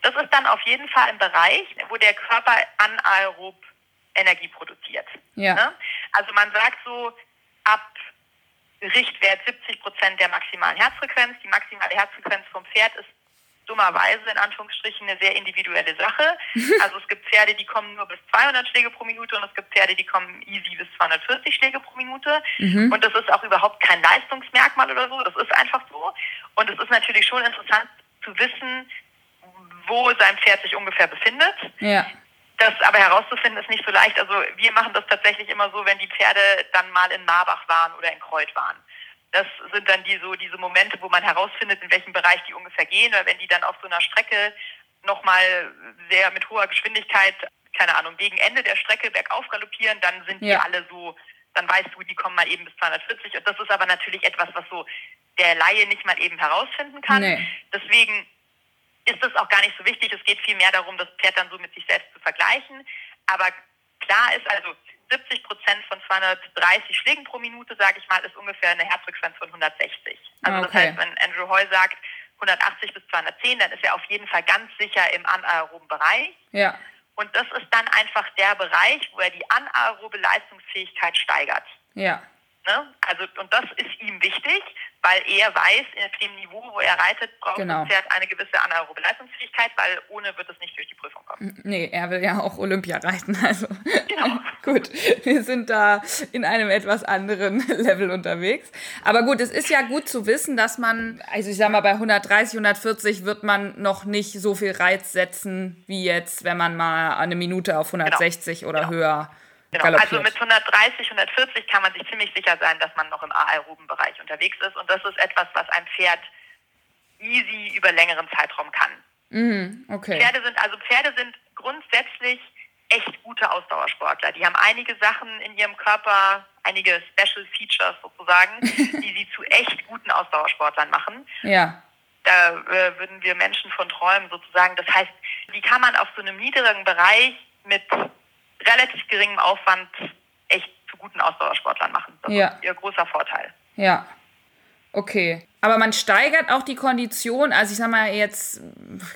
Das ist dann auf jeden Fall ein Bereich, wo der Körper anaerob Energie produziert. Ja. Ne? Also man sagt so, ab Richtwert 70 Prozent der maximalen Herzfrequenz. Die maximale Herzfrequenz vom Pferd ist dummerweise in Anführungsstrichen eine sehr individuelle Sache. Also es gibt Pferde, die kommen nur bis 200 Schläge pro Minute und es gibt Pferde, die kommen easy bis 240 Schläge pro Minute. Mhm. Und das ist auch überhaupt kein Leistungsmerkmal oder so. Das ist einfach so. Und es ist natürlich schon interessant zu wissen, wo sein Pferd sich ungefähr befindet. Ja. Das aber herauszufinden ist nicht so leicht. Also wir machen das tatsächlich immer so, wenn die Pferde dann mal in Marbach waren oder in Kreuth waren. Das sind dann die so diese Momente, wo man herausfindet, in welchem Bereich die ungefähr gehen, weil wenn die dann auf so einer Strecke nochmal sehr mit hoher Geschwindigkeit, keine Ahnung, gegen Ende der Strecke bergauf galoppieren, dann sind ja. die alle so, dann weißt du, die kommen mal eben bis 240. Und das ist aber natürlich etwas, was so der Laie nicht mal eben herausfinden kann. Nee. Deswegen ist das auch gar nicht so wichtig. Es geht viel mehr darum, das Pferd dann so mit sich selbst zu vergleichen. Aber klar ist also, 70 Prozent von 230 Schlägen pro Minute, sage ich mal, ist ungefähr eine Herzfrequenz von 160. Also okay. das heißt, wenn Andrew Hoy sagt 180 bis 210, dann ist er auf jeden Fall ganz sicher im anaeroben Bereich. Ja. Und das ist dann einfach der Bereich, wo er die anaerobe Leistungsfähigkeit steigert. Ja. Ne? Also, und das ist ihm wichtig, weil er weiß, auf dem Niveau, wo er reitet, braucht genau. das Pferd eine gewisse anaerobe Leistungsfähigkeit, weil ohne wird es nicht durch die Prüfung kommen. Nee, er will ja auch Olympia reiten. Also genau. gut, wir sind da in einem etwas anderen Level unterwegs. Aber gut, es ist ja gut zu wissen, dass man, also ich sag mal, bei 130, 140 wird man noch nicht so viel Reiz setzen, wie jetzt, wenn man mal eine Minute auf 160 genau. oder genau. höher Genau, also mit 130, 140 kann man sich ziemlich sicher sein, dass man noch im aeroben Bereich unterwegs ist. Und das ist etwas, was ein Pferd easy über längeren Zeitraum kann. Mhm, okay. Pferde sind, also Pferde sind grundsätzlich echt gute Ausdauersportler. Die haben einige Sachen in ihrem Körper, einige Special Features sozusagen, die sie zu echt guten Ausdauersportlern machen. Ja. Da äh, würden wir Menschen von träumen sozusagen. Das heißt, die kann man auf so einem niedrigen Bereich mit relativ geringem Aufwand echt zu guten Ausdauersportlern machen. Das ja. ist ihr großer Vorteil. Ja. Okay. Aber man steigert auch die Kondition. Also ich sag mal jetzt,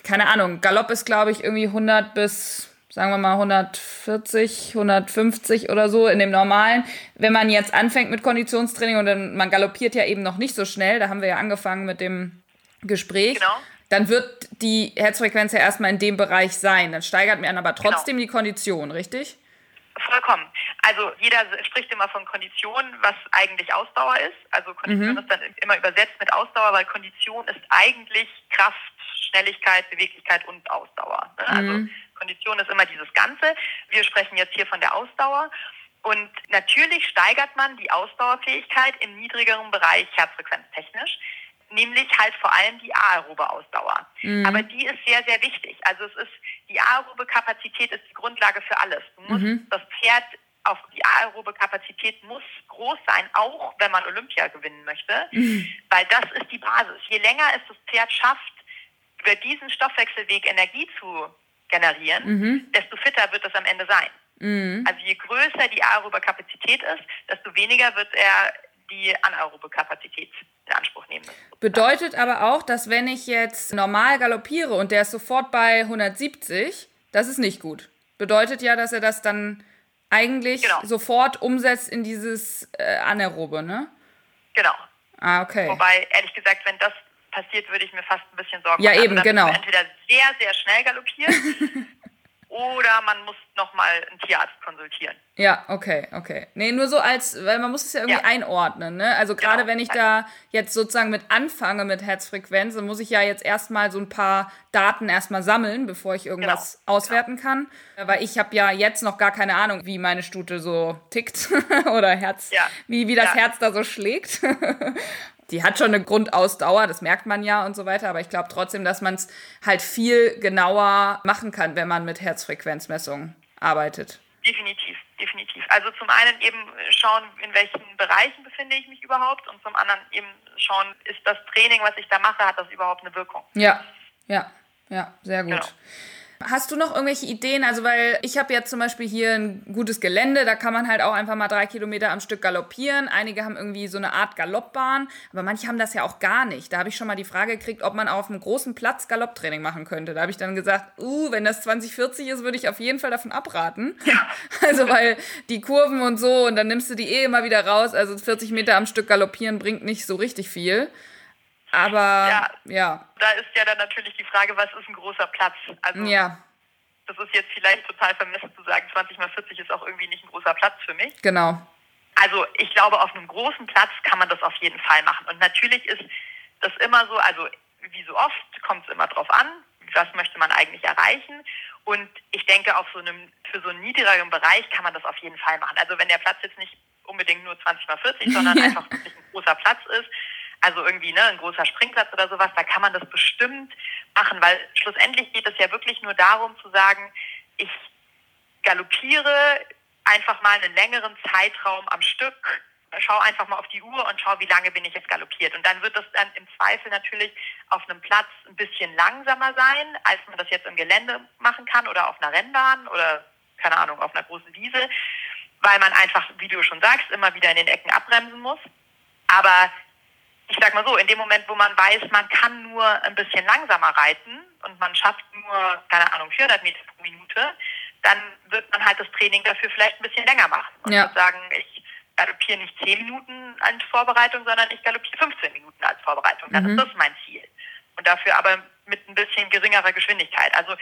keine Ahnung, Galopp ist glaube ich irgendwie 100 bis, sagen wir mal 140, 150 oder so in dem normalen. Wenn man jetzt anfängt mit Konditionstraining und dann, man galoppiert ja eben noch nicht so schnell, da haben wir ja angefangen mit dem Gespräch. Genau dann wird die Herzfrequenz ja erstmal in dem Bereich sein. Dann steigert man aber genau. trotzdem genau. die Kondition, richtig? Vollkommen. Also jeder spricht immer von Kondition, was eigentlich Ausdauer ist. Also Kondition mhm. ist dann immer übersetzt mit Ausdauer, weil Kondition ist eigentlich Kraft, Schnelligkeit, Beweglichkeit und Ausdauer. Ne? Also mhm. Kondition ist immer dieses Ganze. Wir sprechen jetzt hier von der Ausdauer. Und natürlich steigert man die Ausdauerfähigkeit im niedrigeren Bereich herzfrequenztechnisch nämlich halt vor allem die aerobe Ausdauer. Mhm. Aber die ist sehr, sehr wichtig. Also es ist, die aerobe Kapazität ist die Grundlage für alles. Du musst mhm. das Pferd auf die aerobe Kapazität muss groß sein, auch wenn man Olympia gewinnen möchte, mhm. weil das ist die Basis. Je länger es das Pferd schafft, über diesen Stoffwechselweg Energie zu generieren, mhm. desto fitter wird es am Ende sein. Mhm. Also je größer die aerobe Kapazität ist, desto weniger wird er die anaerobe Kapazität in Anspruch nehmen müssen. Bedeutet aber auch, dass wenn ich jetzt normal galoppiere und der ist sofort bei 170, das ist nicht gut. Bedeutet ja, dass er das dann eigentlich genau. sofort umsetzt in dieses äh, Anaerobe, ne? Genau. Ah, okay. Wobei, ehrlich gesagt, wenn das passiert, würde ich mir fast ein bisschen Sorgen machen. Ja, eben, also, genau. Entweder sehr, sehr schnell galoppieren oder man muss nochmal einen Tierarzt konsultieren. Ja, okay, okay. Nee, nur so als, weil man muss es ja irgendwie ja. einordnen, ne? Also gerade genau. wenn ich da jetzt sozusagen mit anfange mit Herzfrequenz, dann muss ich ja jetzt erstmal so ein paar Daten erstmal sammeln, bevor ich irgendwas genau. auswerten genau. kann. Weil ich habe ja jetzt noch gar keine Ahnung, wie meine Stute so tickt oder Herz, ja. wie, wie das ja. Herz da so schlägt. die hat schon eine Grundausdauer, das merkt man ja und so weiter, aber ich glaube trotzdem, dass man es halt viel genauer machen kann, wenn man mit Herzfrequenzmessungen arbeitet. Definitiv, definitiv. Also zum einen eben schauen, in welchen Bereichen befinde ich mich überhaupt und zum anderen eben schauen, ist das Training, was ich da mache, hat das überhaupt eine Wirkung? Ja, ja, ja, sehr gut. Genau. Hast du noch irgendwelche Ideen? Also, weil ich habe jetzt zum Beispiel hier ein gutes Gelände, da kann man halt auch einfach mal drei Kilometer am Stück galoppieren. Einige haben irgendwie so eine Art Galoppbahn, aber manche haben das ja auch gar nicht. Da habe ich schon mal die Frage gekriegt, ob man auf einem großen Platz Galopptraining machen könnte. Da habe ich dann gesagt, uh, wenn das 2040 ist, würde ich auf jeden Fall davon abraten. Ja. Also, weil die Kurven und so, und dann nimmst du die eh immer wieder raus. Also 40 Meter am Stück galoppieren bringt nicht so richtig viel. Aber ja, ja. Da ist ja dann natürlich die Frage, was ist ein großer Platz? Also ja. das ist jetzt vielleicht total vermessen zu sagen, 20 mal 40 ist auch irgendwie nicht ein großer Platz für mich. Genau. Also ich glaube, auf einem großen Platz kann man das auf jeden Fall machen. Und natürlich ist das immer so, also wie so oft kommt es immer drauf an, was möchte man eigentlich erreichen. Und ich denke, auf so einem, für so einen niedrigeren Bereich kann man das auf jeden Fall machen. Also wenn der Platz jetzt nicht unbedingt nur 20 mal 40, sondern ja. einfach wirklich ein großer Platz ist, also irgendwie ne, ein großer Springplatz oder sowas, da kann man das bestimmt machen, weil schlussendlich geht es ja wirklich nur darum zu sagen, ich galoppiere einfach mal einen längeren Zeitraum am Stück, schau einfach mal auf die Uhr und schau, wie lange bin ich jetzt galoppiert. Und dann wird das dann im Zweifel natürlich auf einem Platz ein bisschen langsamer sein, als man das jetzt im Gelände machen kann oder auf einer Rennbahn oder keine Ahnung, auf einer großen Wiese, weil man einfach, wie du schon sagst, immer wieder in den Ecken abbremsen muss. Aber ich sag mal so, in dem Moment, wo man weiß, man kann nur ein bisschen langsamer reiten und man schafft nur, keine Ahnung, 400 Meter pro Minute, dann wird man halt das Training dafür vielleicht ein bisschen länger machen und ja. sagen, ich galoppiere nicht 10 Minuten als Vorbereitung, sondern ich galoppiere 15 Minuten als Vorbereitung. Dann mhm. ist das mein Ziel. Und dafür aber mit ein bisschen geringerer Geschwindigkeit. Also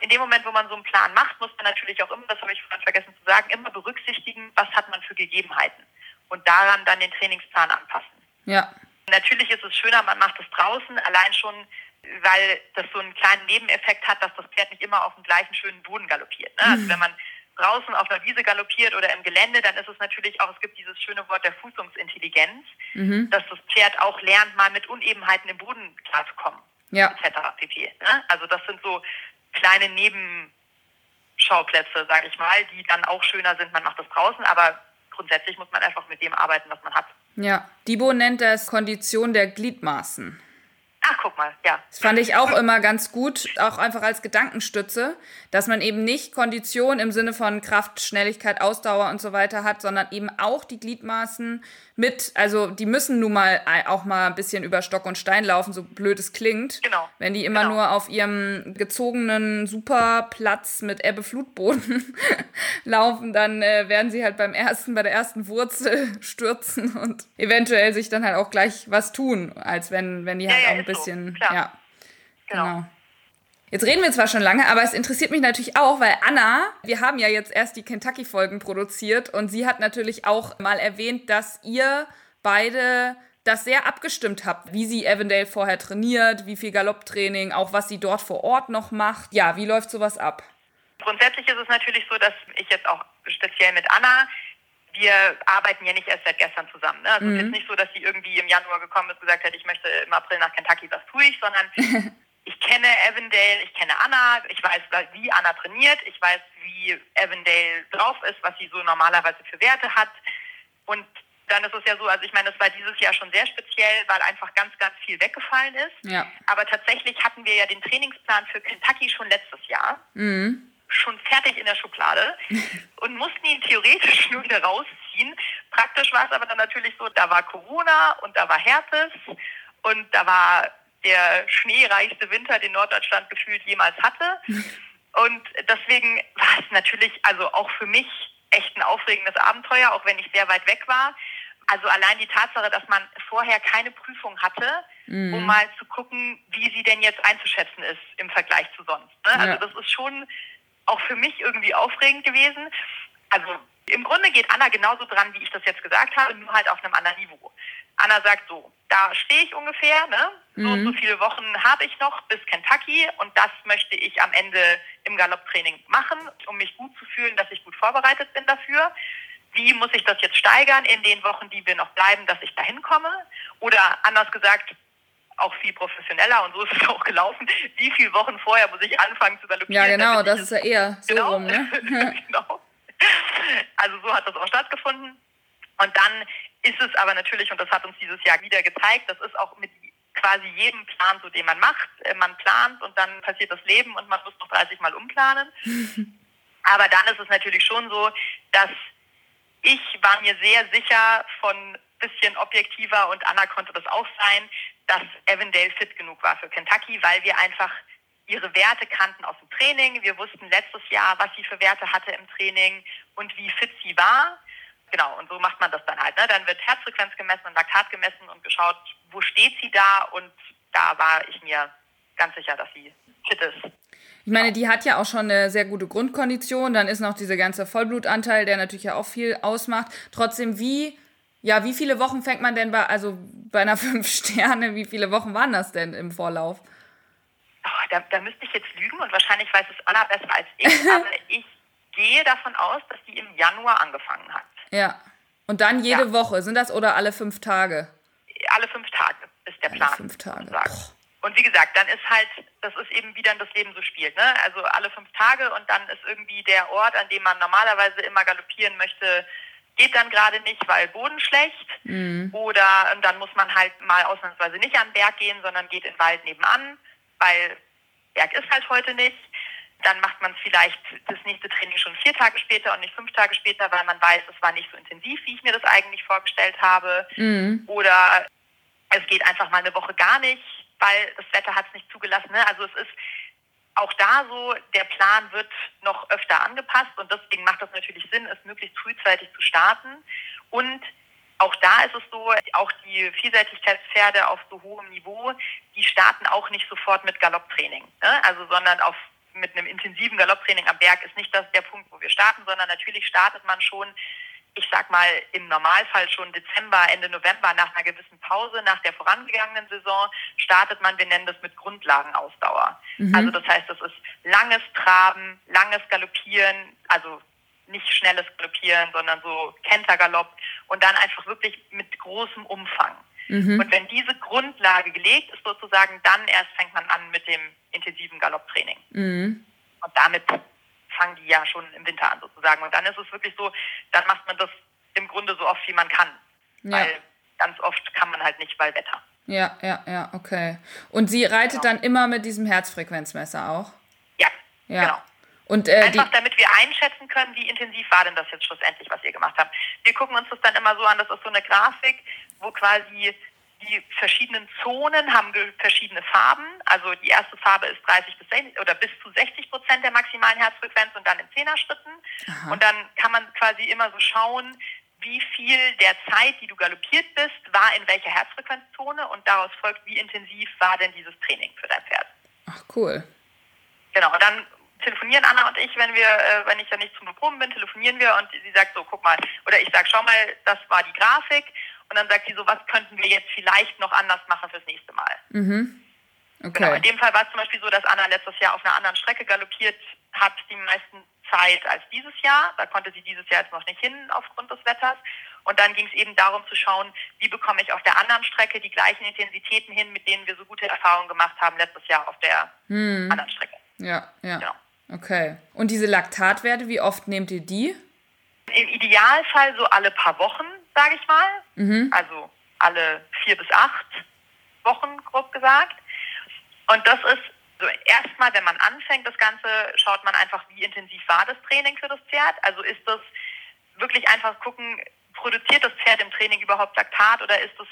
in dem Moment, wo man so einen Plan macht, muss man natürlich auch immer, das habe ich vorhin vergessen zu sagen, immer berücksichtigen, was hat man für Gegebenheiten und daran dann den Trainingsplan anpassen. Ja. Natürlich ist es schöner, man macht es draußen, allein schon, weil das so einen kleinen Nebeneffekt hat, dass das Pferd nicht immer auf dem gleichen schönen Boden galoppiert. Ne? Also mhm. wenn man draußen auf einer Wiese galoppiert oder im Gelände, dann ist es natürlich auch, es gibt dieses schöne Wort der Fußungsintelligenz, mhm. dass das Pferd auch lernt, mal mit Unebenheiten im Boden klarzukommen, ja. etc. pp. Ne? Also das sind so kleine Nebenschauplätze, sage ich mal, die dann auch schöner sind. Man macht das draußen, aber grundsätzlich muss man einfach mit dem arbeiten, was man hat. Ja, Dibo nennt das Kondition der Gliedmaßen. Ach, guck mal, ja. Das fand ich auch immer ganz gut, auch einfach als Gedankenstütze, dass man eben nicht Kondition im Sinne von Kraft, Schnelligkeit, Ausdauer und so weiter hat, sondern eben auch die Gliedmaßen mit, also die müssen nun mal auch mal ein bisschen über Stock und Stein laufen, so blöd es klingt. Genau. Wenn die immer genau. nur auf ihrem gezogenen Superplatz mit Ebbe-Flutboden laufen, dann äh, werden sie halt beim ersten, bei der ersten Wurzel stürzen und eventuell sich dann halt auch gleich was tun, als wenn, wenn die halt ja, ja, auch ein bisschen, so. ja. Genau. genau. Jetzt reden wir zwar schon lange, aber es interessiert mich natürlich auch, weil Anna, wir haben ja jetzt erst die Kentucky-Folgen produziert und sie hat natürlich auch mal erwähnt, dass ihr beide das sehr abgestimmt habt, wie sie Avondale vorher trainiert, wie viel Galopptraining, auch was sie dort vor Ort noch macht. Ja, wie läuft sowas ab? Grundsätzlich ist es natürlich so, dass ich jetzt auch speziell mit Anna wir arbeiten ja nicht erst seit gestern zusammen. Ne? Also mhm. es ist jetzt nicht so, dass sie irgendwie im Januar gekommen ist und gesagt hat, ich möchte im April nach Kentucky, was tue ich, sondern kenne Avondale, ich kenne Anna, ich weiß, wie Anna trainiert, ich weiß, wie Avondale drauf ist, was sie so normalerweise für Werte hat. Und dann ist es ja so, also ich meine, es war dieses Jahr schon sehr speziell, weil einfach ganz, ganz viel weggefallen ist. Ja. Aber tatsächlich hatten wir ja den Trainingsplan für Kentucky schon letztes Jahr. Mhm. schon fertig in der Schublade und mussten ihn theoretisch nur wieder rausziehen. Praktisch war es aber dann natürlich so, da war Corona und da war Herpes und da war der schneereichste Winter, den Norddeutschland gefühlt jemals hatte. Und deswegen war es natürlich, also auch für mich echt ein aufregendes Abenteuer, auch wenn ich sehr weit weg war. Also allein die Tatsache, dass man vorher keine Prüfung hatte, mhm. um mal zu gucken, wie sie denn jetzt einzuschätzen ist im Vergleich zu sonst. Ne? Also ja. das ist schon auch für mich irgendwie aufregend gewesen. Also im Grunde geht Anna genauso dran, wie ich das jetzt gesagt habe, nur halt auf einem anderen Niveau. Anna sagt so, da stehe ich ungefähr, ne? So mhm. so viele Wochen habe ich noch bis Kentucky und das möchte ich am Ende im Galopptraining machen, um mich gut zu fühlen, dass ich gut vorbereitet bin dafür. Wie muss ich das jetzt steigern in den Wochen, die wir noch bleiben, dass ich dahin komme? Oder anders gesagt, auch viel professioneller und so ist es auch gelaufen. Wie viele Wochen vorher muss ich anfangen zu galoppieren? Ja, genau, das ist ja eher so genau, rum, ne? genau. Also so hat das auch stattgefunden. Und dann ist es aber natürlich, und das hat uns dieses Jahr wieder gezeigt, das ist auch mit quasi jedem Plan, so den man macht. Äh, man plant und dann passiert das Leben und man muss noch 30 Mal umplanen. aber dann ist es natürlich schon so, dass ich war mir sehr sicher von bisschen objektiver und Anna konnte das auch sein, dass Avondale fit genug war für Kentucky, weil wir einfach ihre Werte kannten aus dem Training. Wir wussten letztes Jahr, was sie für Werte hatte im Training und wie fit sie war. Genau, und so macht man das dann halt. Ne? Dann wird Herzfrequenz gemessen und Laktat gemessen und geschaut, wo steht sie da und da war ich mir ganz sicher, dass sie fit ist. Ich meine, die hat ja auch schon eine sehr gute Grundkondition. Dann ist noch dieser ganze Vollblutanteil, der natürlich ja auch viel ausmacht. Trotzdem, wie, ja, wie viele Wochen fängt man denn bei, also bei einer fünf Sterne, wie viele Wochen waren das denn im Vorlauf? Oh, da, da müsste ich jetzt lügen und wahrscheinlich weiß es Anna besser als ich, aber ich gehe davon aus, dass die im Januar angefangen hat. Ja. Und dann jede ja. Woche, sind das oder alle fünf Tage? Alle fünf Tage ist der Plan. Alle fünf Tage. Und wie gesagt, dann ist halt, das ist eben wie dann das Leben so spielt. Ne? Also alle fünf Tage und dann ist irgendwie der Ort, an dem man normalerweise immer galoppieren möchte, geht dann gerade nicht, weil Boden schlecht. Mhm. Oder dann muss man halt mal ausnahmsweise nicht an den Berg gehen, sondern geht in den Wald nebenan, weil Berg ist halt heute nicht dann macht man vielleicht das nächste Training schon vier Tage später und nicht fünf Tage später, weil man weiß, es war nicht so intensiv, wie ich mir das eigentlich vorgestellt habe. Mhm. Oder es geht einfach mal eine Woche gar nicht, weil das Wetter hat es nicht zugelassen. Ne? Also es ist auch da so, der Plan wird noch öfter angepasst und deswegen macht das natürlich Sinn, es möglichst frühzeitig zu starten. Und auch da ist es so, auch die Vielseitigkeitspferde auf so hohem Niveau, die starten auch nicht sofort mit Galopptraining, ne? also sondern auf mit einem intensiven Galopptraining am Berg ist nicht das der Punkt, wo wir starten, sondern natürlich startet man schon, ich sag mal, im Normalfall schon Dezember, Ende November nach einer gewissen Pause, nach der vorangegangenen Saison, startet man, wir nennen das mit Grundlagenausdauer. Mhm. Also das heißt, das ist langes Traben, langes Galoppieren, also nicht schnelles Galoppieren, sondern so Kentergalopp und dann einfach wirklich mit großem Umfang. Mhm. Und wenn diese Grundlage gelegt ist sozusagen, dann erst fängt man an mit dem intensiven Galopptraining. Mhm. Und damit fangen die ja schon im Winter an sozusagen. Und dann ist es wirklich so, dann macht man das im Grunde so oft, wie man kann. Ja. Weil ganz oft kann man halt nicht, weil Wetter. Ja, ja, ja, okay. Und sie reitet genau. dann immer mit diesem Herzfrequenzmesser auch? Ja, ja. genau. Und, äh, Einfach damit wir einschätzen können, wie intensiv war denn das jetzt schlussendlich, was ihr gemacht habt. Wir gucken uns das dann immer so an, das ist so eine Grafik, wo quasi die verschiedenen Zonen haben verschiedene Farben. Also die erste Farbe ist 30 bis 60 oder bis zu 60 Prozent der maximalen Herzfrequenz und dann in Zehnerschritten. Aha. Und dann kann man quasi immer so schauen, wie viel der Zeit, die du galoppiert bist, war in welcher Herzfrequenzzone und daraus folgt, wie intensiv war denn dieses Training für dein Pferd. Ach cool. Genau, und dann telefonieren Anna und ich, wenn wir, äh, wenn ich ja nicht zum Proben bin, telefonieren wir und sie sagt so, guck mal, oder ich sag, schau mal, das war die Grafik und dann sagt sie so, was könnten wir jetzt vielleicht noch anders machen fürs nächste Mal. Mhm. Okay. Genau, in dem Fall war es zum Beispiel so, dass Anna letztes Jahr auf einer anderen Strecke galoppiert hat, die meisten Zeit als dieses Jahr. Da konnte sie dieses Jahr jetzt noch nicht hin aufgrund des Wetters. Und dann ging es eben darum zu schauen, wie bekomme ich auf der anderen Strecke die gleichen Intensitäten hin, mit denen wir so gute Erfahrungen gemacht haben letztes Jahr auf der hm. anderen Strecke. Ja, ja. Genau. Okay. Und diese Laktatwerte, wie oft nehmt ihr die? Im Idealfall so alle paar Wochen, sage ich mal. Mhm. Also alle vier bis acht Wochen, grob gesagt. Und das ist so erstmal erstmal, wenn man anfängt, das Ganze, schaut man einfach, wie intensiv war das Training für das Pferd. Also ist das wirklich einfach gucken, produziert das Pferd im Training überhaupt Laktat oder ist das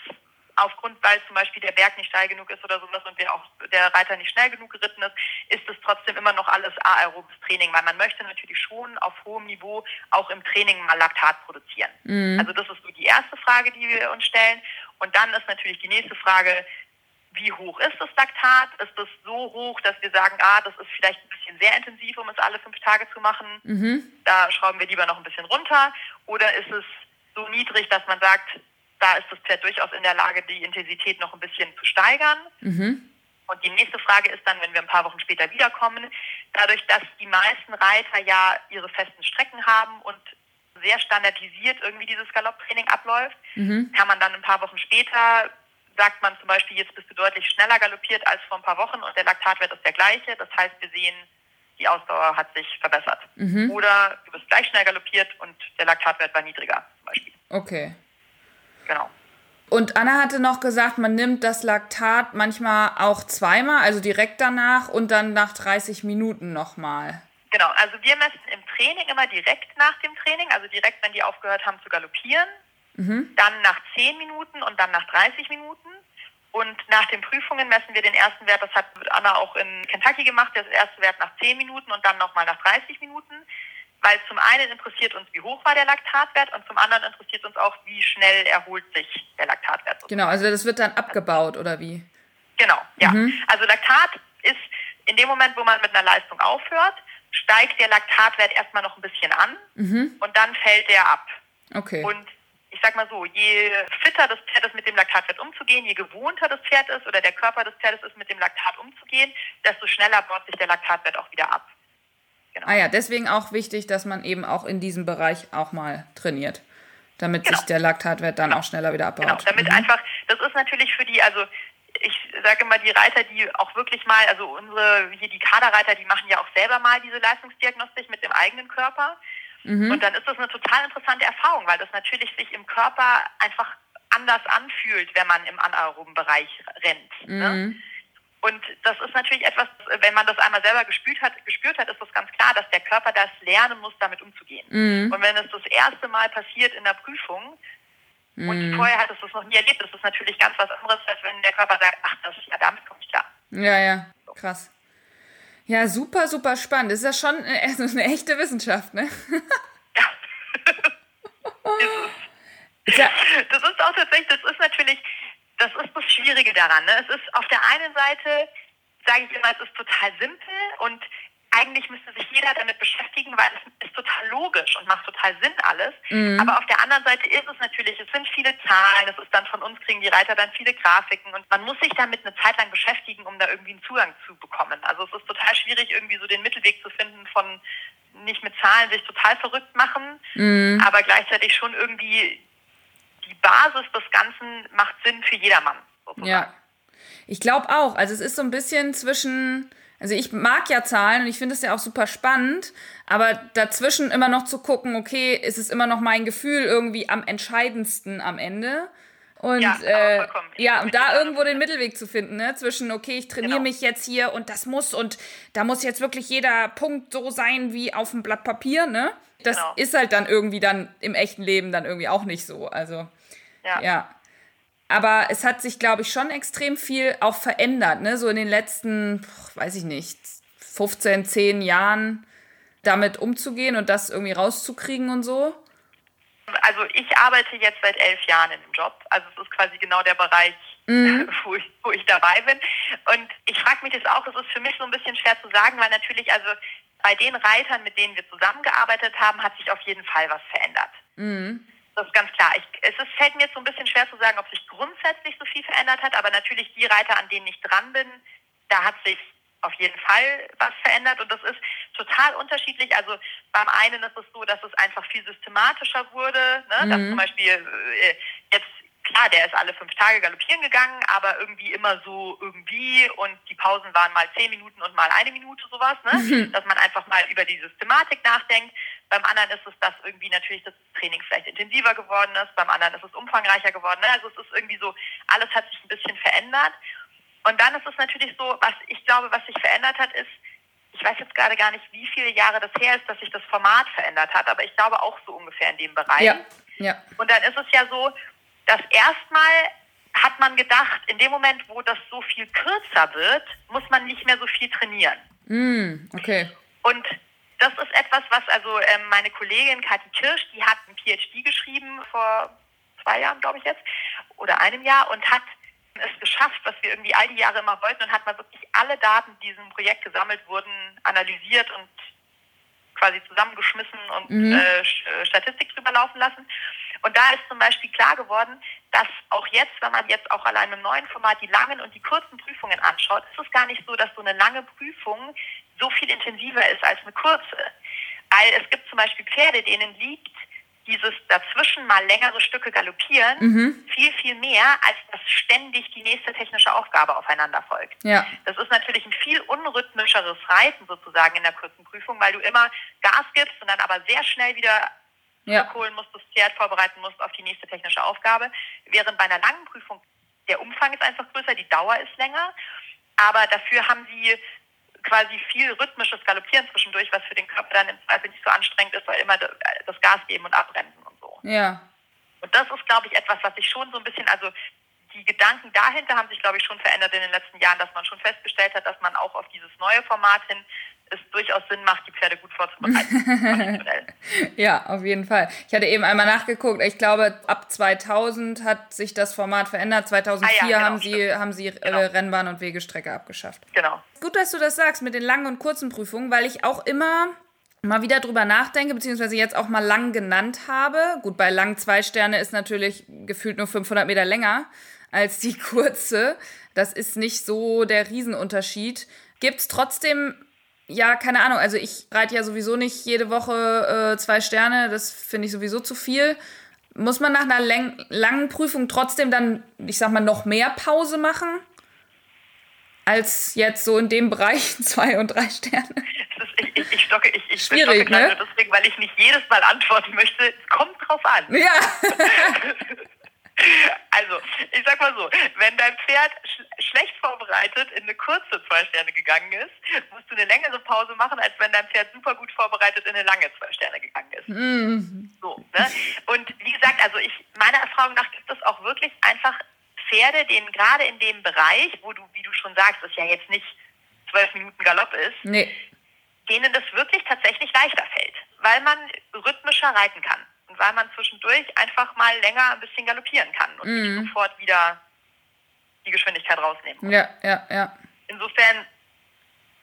aufgrund, weil zum Beispiel der Berg nicht steil genug ist oder sowas und wir auch der Reiter nicht schnell genug geritten ist, ist es trotzdem immer noch alles aerobes Training, weil man möchte natürlich schon auf hohem Niveau auch im Training mal Laktat produzieren. Mhm. Also das ist so die erste Frage, die wir uns stellen. Und dann ist natürlich die nächste Frage, wie hoch ist das Laktat? Ist das so hoch, dass wir sagen, ah, das ist vielleicht ein bisschen sehr intensiv, um es alle fünf Tage zu machen? Mhm. Da schrauben wir lieber noch ein bisschen runter. Oder ist es so niedrig, dass man sagt, da ist das Pferd durchaus in der Lage, die Intensität noch ein bisschen zu steigern. Mhm. Und die nächste Frage ist dann, wenn wir ein paar Wochen später wiederkommen, dadurch, dass die meisten Reiter ja ihre festen Strecken haben und sehr standardisiert irgendwie dieses Galopptraining abläuft, mhm. kann man dann ein paar Wochen später, sagt man zum Beispiel, jetzt bist du deutlich schneller galoppiert als vor ein paar Wochen und der Laktatwert ist der gleiche. Das heißt, wir sehen, die Ausdauer hat sich verbessert. Mhm. Oder du bist gleich schnell galoppiert und der Laktatwert war niedriger zum Beispiel. Okay. Genau. Und Anna hatte noch gesagt, man nimmt das Laktat manchmal auch zweimal, also direkt danach und dann nach 30 Minuten nochmal. Genau, also wir messen im Training immer direkt nach dem Training, also direkt, wenn die aufgehört haben zu galoppieren, mhm. dann nach 10 Minuten und dann nach 30 Minuten. Und nach den Prüfungen messen wir den ersten Wert, das hat Anna auch in Kentucky gemacht, der erste Wert nach 10 Minuten und dann nochmal nach 30 Minuten weil zum einen interessiert uns, wie hoch war der Laktatwert und zum anderen interessiert uns auch, wie schnell erholt sich der Laktatwert. Genau, also das wird dann abgebaut oder wie? Genau, ja. Mhm. Also Laktat ist in dem Moment, wo man mit einer Leistung aufhört, steigt der Laktatwert erstmal noch ein bisschen an mhm. und dann fällt der ab. Okay. Und ich sag mal so, je fitter das Pferd ist, mit dem Laktatwert umzugehen, je gewohnter das Pferd ist oder der Körper des Pferdes ist, mit dem Laktat umzugehen, desto schneller baut sich der Laktatwert auch wieder ab. Genau. Ah ja, deswegen auch wichtig, dass man eben auch in diesem Bereich auch mal trainiert, damit genau. sich der Laktatwert dann genau. auch schneller wieder abbaut. Genau, damit mhm. einfach, das ist natürlich für die, also ich sage immer, die Reiter, die auch wirklich mal, also unsere, hier die Kaderreiter, die machen ja auch selber mal diese Leistungsdiagnostik mit dem eigenen Körper. Mhm. Und dann ist das eine total interessante Erfahrung, weil das natürlich sich im Körper einfach anders anfühlt, wenn man im anaeroben Bereich rennt. Ne? Mhm. Ne? Und das ist natürlich etwas, wenn man das einmal selber gespürt hat, gespürt hat, ist das ganz klar, dass der Körper das lernen muss, damit umzugehen. Mhm. Und wenn es das erste Mal passiert in der Prüfung mhm. und vorher hat es das noch nie erlebt, ist das natürlich ganz was anderes, als wenn der Körper sagt, ach, das, ja, damit komme ich klar. Ja, ja, krass. Ja, super, super spannend. Das ist ja schon eine, eine echte Wissenschaft, ne? ja. ist es. Das ist auch tatsächlich, das ist natürlich, Schwierige daran. Ne? Es ist auf der einen Seite, sage ich immer, es ist total simpel und eigentlich müsste sich jeder damit beschäftigen, weil es ist total logisch und macht total Sinn alles. Mhm. Aber auf der anderen Seite ist es natürlich, es sind viele Zahlen, es ist dann von uns kriegen die Reiter dann viele Grafiken und man muss sich damit eine Zeit lang beschäftigen, um da irgendwie einen Zugang zu bekommen. Also es ist total schwierig, irgendwie so den Mittelweg zu finden von nicht mit Zahlen sich total verrückt machen, mhm. aber gleichzeitig schon irgendwie die Basis des Ganzen macht Sinn für jedermann. Sozusagen. Ja, ich glaube auch. Also es ist so ein bisschen zwischen, also ich mag ja Zahlen und ich finde es ja auch super spannend, aber dazwischen immer noch zu gucken, okay, ist es immer noch mein Gefühl irgendwie am entscheidendsten am Ende? Und ja, äh, ja und da irgendwo den Mittelweg zu finden, ne? Zwischen, okay, ich trainiere genau. mich jetzt hier und das muss und da muss jetzt wirklich jeder Punkt so sein wie auf dem Blatt Papier, ne? Das genau. ist halt dann irgendwie dann im echten Leben dann irgendwie auch nicht so. Also. Ja. ja. Aber es hat sich, glaube ich, schon extrem viel auch verändert, ne? So in den letzten, weiß ich nicht, 15, 10 Jahren damit umzugehen und das irgendwie rauszukriegen und so? Also ich arbeite jetzt seit elf Jahren in dem Job. Also es ist quasi genau der Bereich, mhm. wo, ich, wo ich dabei bin. Und ich frage mich das auch, es ist für mich so ein bisschen schwer zu sagen, weil natürlich, also bei den Reitern, mit denen wir zusammengearbeitet haben, hat sich auf jeden Fall was verändert. Mhm. Das ist ganz klar. Ich, es ist, fällt mir jetzt so ein bisschen schwer zu sagen, ob sich grundsätzlich so viel verändert hat, aber natürlich die Reiter, an denen ich dran bin, da hat sich auf jeden Fall was verändert und das ist total unterschiedlich. Also beim einen ist es so, dass es einfach viel systematischer wurde, ne? Mhm. dass zum Beispiel äh, jetzt klar, der ist alle fünf Tage galoppieren gegangen, aber irgendwie immer so irgendwie und die Pausen waren mal zehn Minuten und mal eine Minute sowas, ne? Mhm. dass man einfach mal über die Systematik nachdenkt. Beim anderen ist es, dass irgendwie natürlich das Training vielleicht intensiver geworden ist, beim anderen ist es umfangreicher geworden. Also es ist irgendwie so, alles hat sich ein bisschen verändert. Und dann ist es natürlich so, was ich glaube, was sich verändert hat, ist, ich weiß jetzt gerade gar nicht, wie viele Jahre das her ist, dass sich das Format verändert hat, aber ich glaube auch so ungefähr in dem Bereich. Ja. ja. Und dann ist es ja so, dass erstmal hat man gedacht, in dem Moment, wo das so viel kürzer wird, muss man nicht mehr so viel trainieren. Mm, okay. Und das ist etwas, was also ähm, meine Kollegin Kathi Kirsch, die hat ein PhD geschrieben vor zwei Jahren, glaube ich jetzt, oder einem Jahr und hat es geschafft, was wir irgendwie all die Jahre immer wollten und hat mal wirklich alle Daten, die in diesem Projekt gesammelt wurden, analysiert und quasi zusammengeschmissen und mhm. äh, äh Statistik drüber laufen lassen. Und da ist zum Beispiel klar geworden, dass auch jetzt, wenn man jetzt auch allein im neuen Format die langen und die kurzen Prüfungen anschaut, ist es gar nicht so, dass so eine lange Prüfung so viel intensiver ist als eine kurze. Weil es gibt zum Beispiel Pferde, denen liegt dieses dazwischen mal längere Stücke galoppieren mhm. viel, viel mehr, als dass ständig die nächste technische Aufgabe aufeinander folgt. Ja. Das ist natürlich ein viel unrhythmischeres Reiten sozusagen in der kurzen Prüfung, weil du immer Gas gibst und dann aber sehr schnell wieder ja. holen musst, das Pferd vorbereiten musst auf die nächste technische Aufgabe. Während bei einer langen Prüfung der Umfang ist einfach größer, die Dauer ist länger, aber dafür haben sie quasi viel rhythmisches Galoppieren zwischendurch, was für den Körper dann im Zweifel nicht so anstrengend ist, weil immer das Gas geben und abbremsen und so. Ja. Und das ist, glaube ich, etwas, was sich schon so ein bisschen, also die Gedanken dahinter haben sich, glaube ich, schon verändert in den letzten Jahren, dass man schon festgestellt hat, dass man auch auf dieses neue Format hin es durchaus Sinn macht, die Pferde gut vorzubereiten. ja, auf jeden Fall. Ich hatte eben einmal nachgeguckt. Ich glaube, ab 2000 hat sich das Format verändert. 2004 ah, ja, genau, haben sie, haben sie genau. Rennbahn und Wegestrecke abgeschafft. Genau. Gut, dass du das sagst mit den langen und kurzen Prüfungen, weil ich auch immer mal wieder drüber nachdenke, beziehungsweise jetzt auch mal lang genannt habe. Gut, bei lang zwei Sterne ist natürlich gefühlt nur 500 Meter länger als die kurze. Das ist nicht so der Riesenunterschied. Gibt es trotzdem ja, keine Ahnung. Also ich reite ja sowieso nicht jede Woche äh, zwei Sterne. Das finde ich sowieso zu viel. Muss man nach einer langen Prüfung trotzdem dann, ich sag mal, noch mehr Pause machen? Als jetzt so in dem Bereich zwei und drei Sterne? ich, ich, ich, stocke, ich, ich Schwierig, stocke ne? deswegen, weil ich nicht jedes Mal antworten möchte. Es kommt drauf an. Ja. Also, ich sag mal so, wenn dein Pferd sch schlecht vorbereitet in eine kurze zwei Sterne gegangen ist, musst du eine längere Pause machen, als wenn dein Pferd super gut vorbereitet in eine lange zwei Sterne gegangen ist. Mm. So, ne? Und wie gesagt, also ich, meiner Erfahrung nach gibt es auch wirklich einfach Pferde, denen gerade in dem Bereich, wo du, wie du schon sagst, es ja jetzt nicht zwölf Minuten Galopp ist, nee. denen das wirklich tatsächlich leichter fällt, weil man rhythmischer reiten kann weil man zwischendurch einfach mal länger ein bisschen galoppieren kann und mhm. nicht sofort wieder die Geschwindigkeit rausnehmen muss. Ja, ja, ja. Insofern,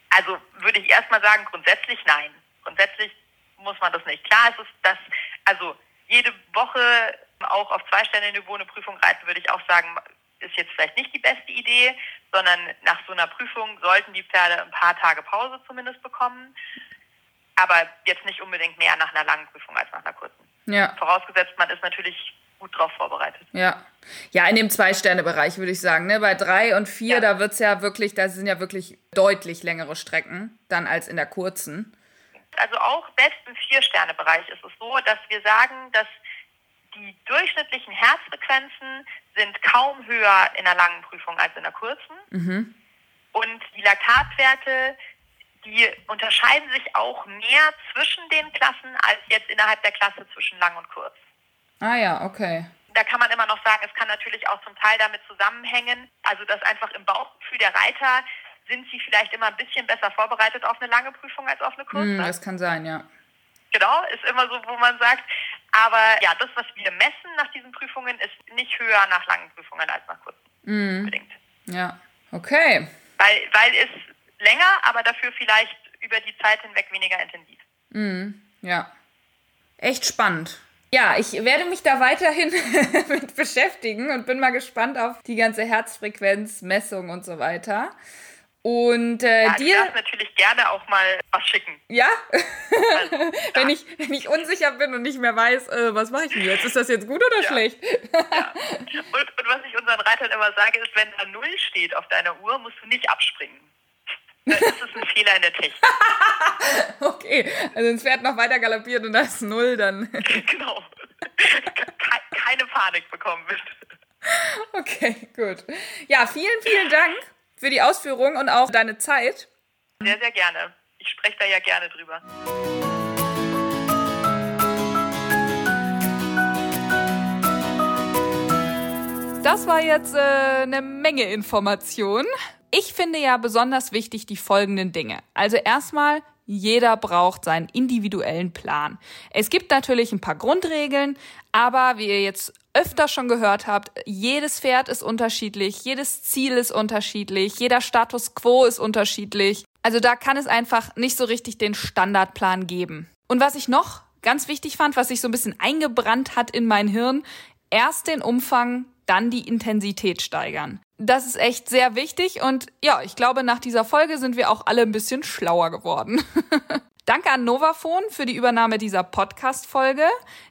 also würde ich erstmal sagen, grundsätzlich nein. Grundsätzlich muss man das nicht. Klar ist es, dass, also jede Woche auch auf zwei Sterne Niveau eine Prüfung reiten, würde ich auch sagen, ist jetzt vielleicht nicht die beste Idee, sondern nach so einer Prüfung sollten die Pferde ein paar Tage Pause zumindest bekommen. Aber jetzt nicht unbedingt mehr nach einer langen Prüfung als nach einer kurzen. Ja. Vorausgesetzt, man ist natürlich gut drauf vorbereitet. Ja. Ja, in dem Zwei-Sterne-Bereich würde ich sagen. Ne? Bei drei und vier, ja. da wird es ja wirklich, da sind ja wirklich deutlich längere Strecken dann als in der kurzen. Also auch selbst im Vier-Sterne-Bereich ist es so, dass wir sagen, dass die durchschnittlichen Herzfrequenzen sind kaum höher in der langen Prüfung als in der kurzen. Mhm. Und die Laktatwerte die unterscheiden sich auch mehr zwischen den Klassen als jetzt innerhalb der Klasse zwischen lang und kurz. Ah ja, okay. Da kann man immer noch sagen, es kann natürlich auch zum Teil damit zusammenhängen, also dass einfach im Bauchgefühl der Reiter sind sie vielleicht immer ein bisschen besser vorbereitet auf eine lange Prüfung als auf eine kurze. Mm, das kann sein, ja. Genau, ist immer so, wo man sagt. Aber ja, das, was wir messen nach diesen Prüfungen, ist nicht höher nach langen Prüfungen als nach kurzen. Mm. Unbedingt. Ja, okay. Weil, weil es länger, aber dafür vielleicht über die Zeit hinweg weniger intensiv. Mhm, ja. Echt spannend. Ja, ich werde mich da weiterhin mit beschäftigen und bin mal gespannt auf die ganze Herzfrequenzmessung und so weiter. Und äh, ja, dir. Darfst natürlich gerne auch mal was schicken. Ja? Also, wenn, ich, wenn ich unsicher bin und nicht mehr weiß, äh, was mache ich denn jetzt? Ist das jetzt gut oder ja. schlecht? ja. Und, und was ich unseren Reitern immer sage, ist, wenn da Null steht auf deiner Uhr, musst du nicht abspringen. Das ist ein Fehler in der Technik. okay, also ins Pferd noch weiter galoppiert und das ist null, dann. genau. Keine Panik bekommen wird. Okay, gut. Ja, vielen, vielen Dank für die Ausführung und auch deine Zeit. Sehr, sehr gerne. Ich spreche da ja gerne drüber. Das war jetzt äh, eine Menge Information. Ich finde ja besonders wichtig die folgenden Dinge. Also erstmal, jeder braucht seinen individuellen Plan. Es gibt natürlich ein paar Grundregeln, aber wie ihr jetzt öfter schon gehört habt, jedes Pferd ist unterschiedlich, jedes Ziel ist unterschiedlich, jeder Status quo ist unterschiedlich. Also da kann es einfach nicht so richtig den Standardplan geben. Und was ich noch ganz wichtig fand, was sich so ein bisschen eingebrannt hat in mein Hirn, erst den Umfang, dann die Intensität steigern. Das ist echt sehr wichtig und ja, ich glaube, nach dieser Folge sind wir auch alle ein bisschen schlauer geworden. Danke an Novafon für die Übernahme dieser Podcast-Folge.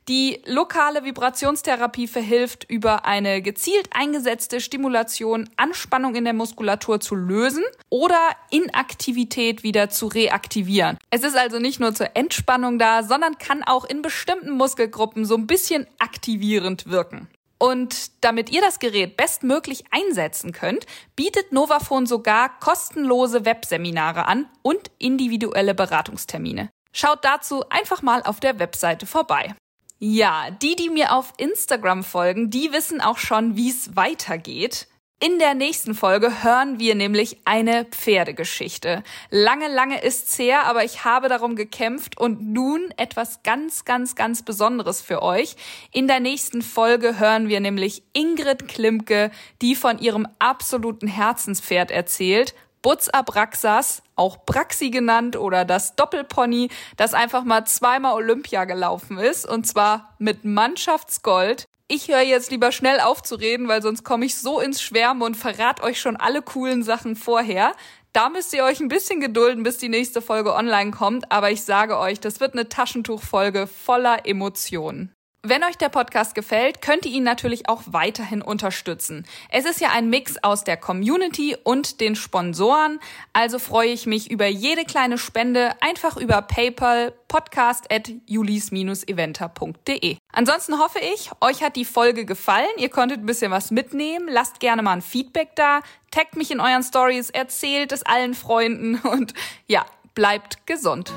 Die lokale Vibrationstherapie verhilft, über eine gezielt eingesetzte Stimulation Anspannung in der Muskulatur zu lösen oder Inaktivität wieder zu reaktivieren. Es ist also nicht nur zur Entspannung da, sondern kann auch in bestimmten Muskelgruppen so ein bisschen aktivierend wirken. Und damit ihr das Gerät bestmöglich einsetzen könnt, bietet Novafone sogar kostenlose Webseminare an und individuelle Beratungstermine. Schaut dazu einfach mal auf der Webseite vorbei. Ja, die, die mir auf Instagram folgen, die wissen auch schon, wie es weitergeht. In der nächsten Folge hören wir nämlich eine Pferdegeschichte. Lange, lange ist's her, aber ich habe darum gekämpft und nun etwas ganz, ganz, ganz Besonderes für euch. In der nächsten Folge hören wir nämlich Ingrid Klimke, die von ihrem absoluten Herzenspferd erzählt. Butz Abraxas, auch Braxi genannt oder das Doppelpony, das einfach mal zweimal Olympia gelaufen ist und zwar mit Mannschaftsgold ich höre jetzt lieber schnell auf zu reden, weil sonst komme ich so ins Schwärmen und verrate euch schon alle coolen Sachen vorher. Da müsst ihr euch ein bisschen gedulden, bis die nächste Folge online kommt, aber ich sage euch, das wird eine Taschentuchfolge voller Emotionen. Wenn euch der Podcast gefällt, könnt ihr ihn natürlich auch weiterhin unterstützen. Es ist ja ein Mix aus der Community und den Sponsoren, also freue ich mich über jede kleine Spende einfach über PayPal podcast at julis-eventer.de. Ansonsten hoffe ich, euch hat die Folge gefallen, ihr konntet ein bisschen was mitnehmen, lasst gerne mal ein Feedback da, taggt mich in euren Stories, erzählt es allen Freunden und ja, bleibt gesund.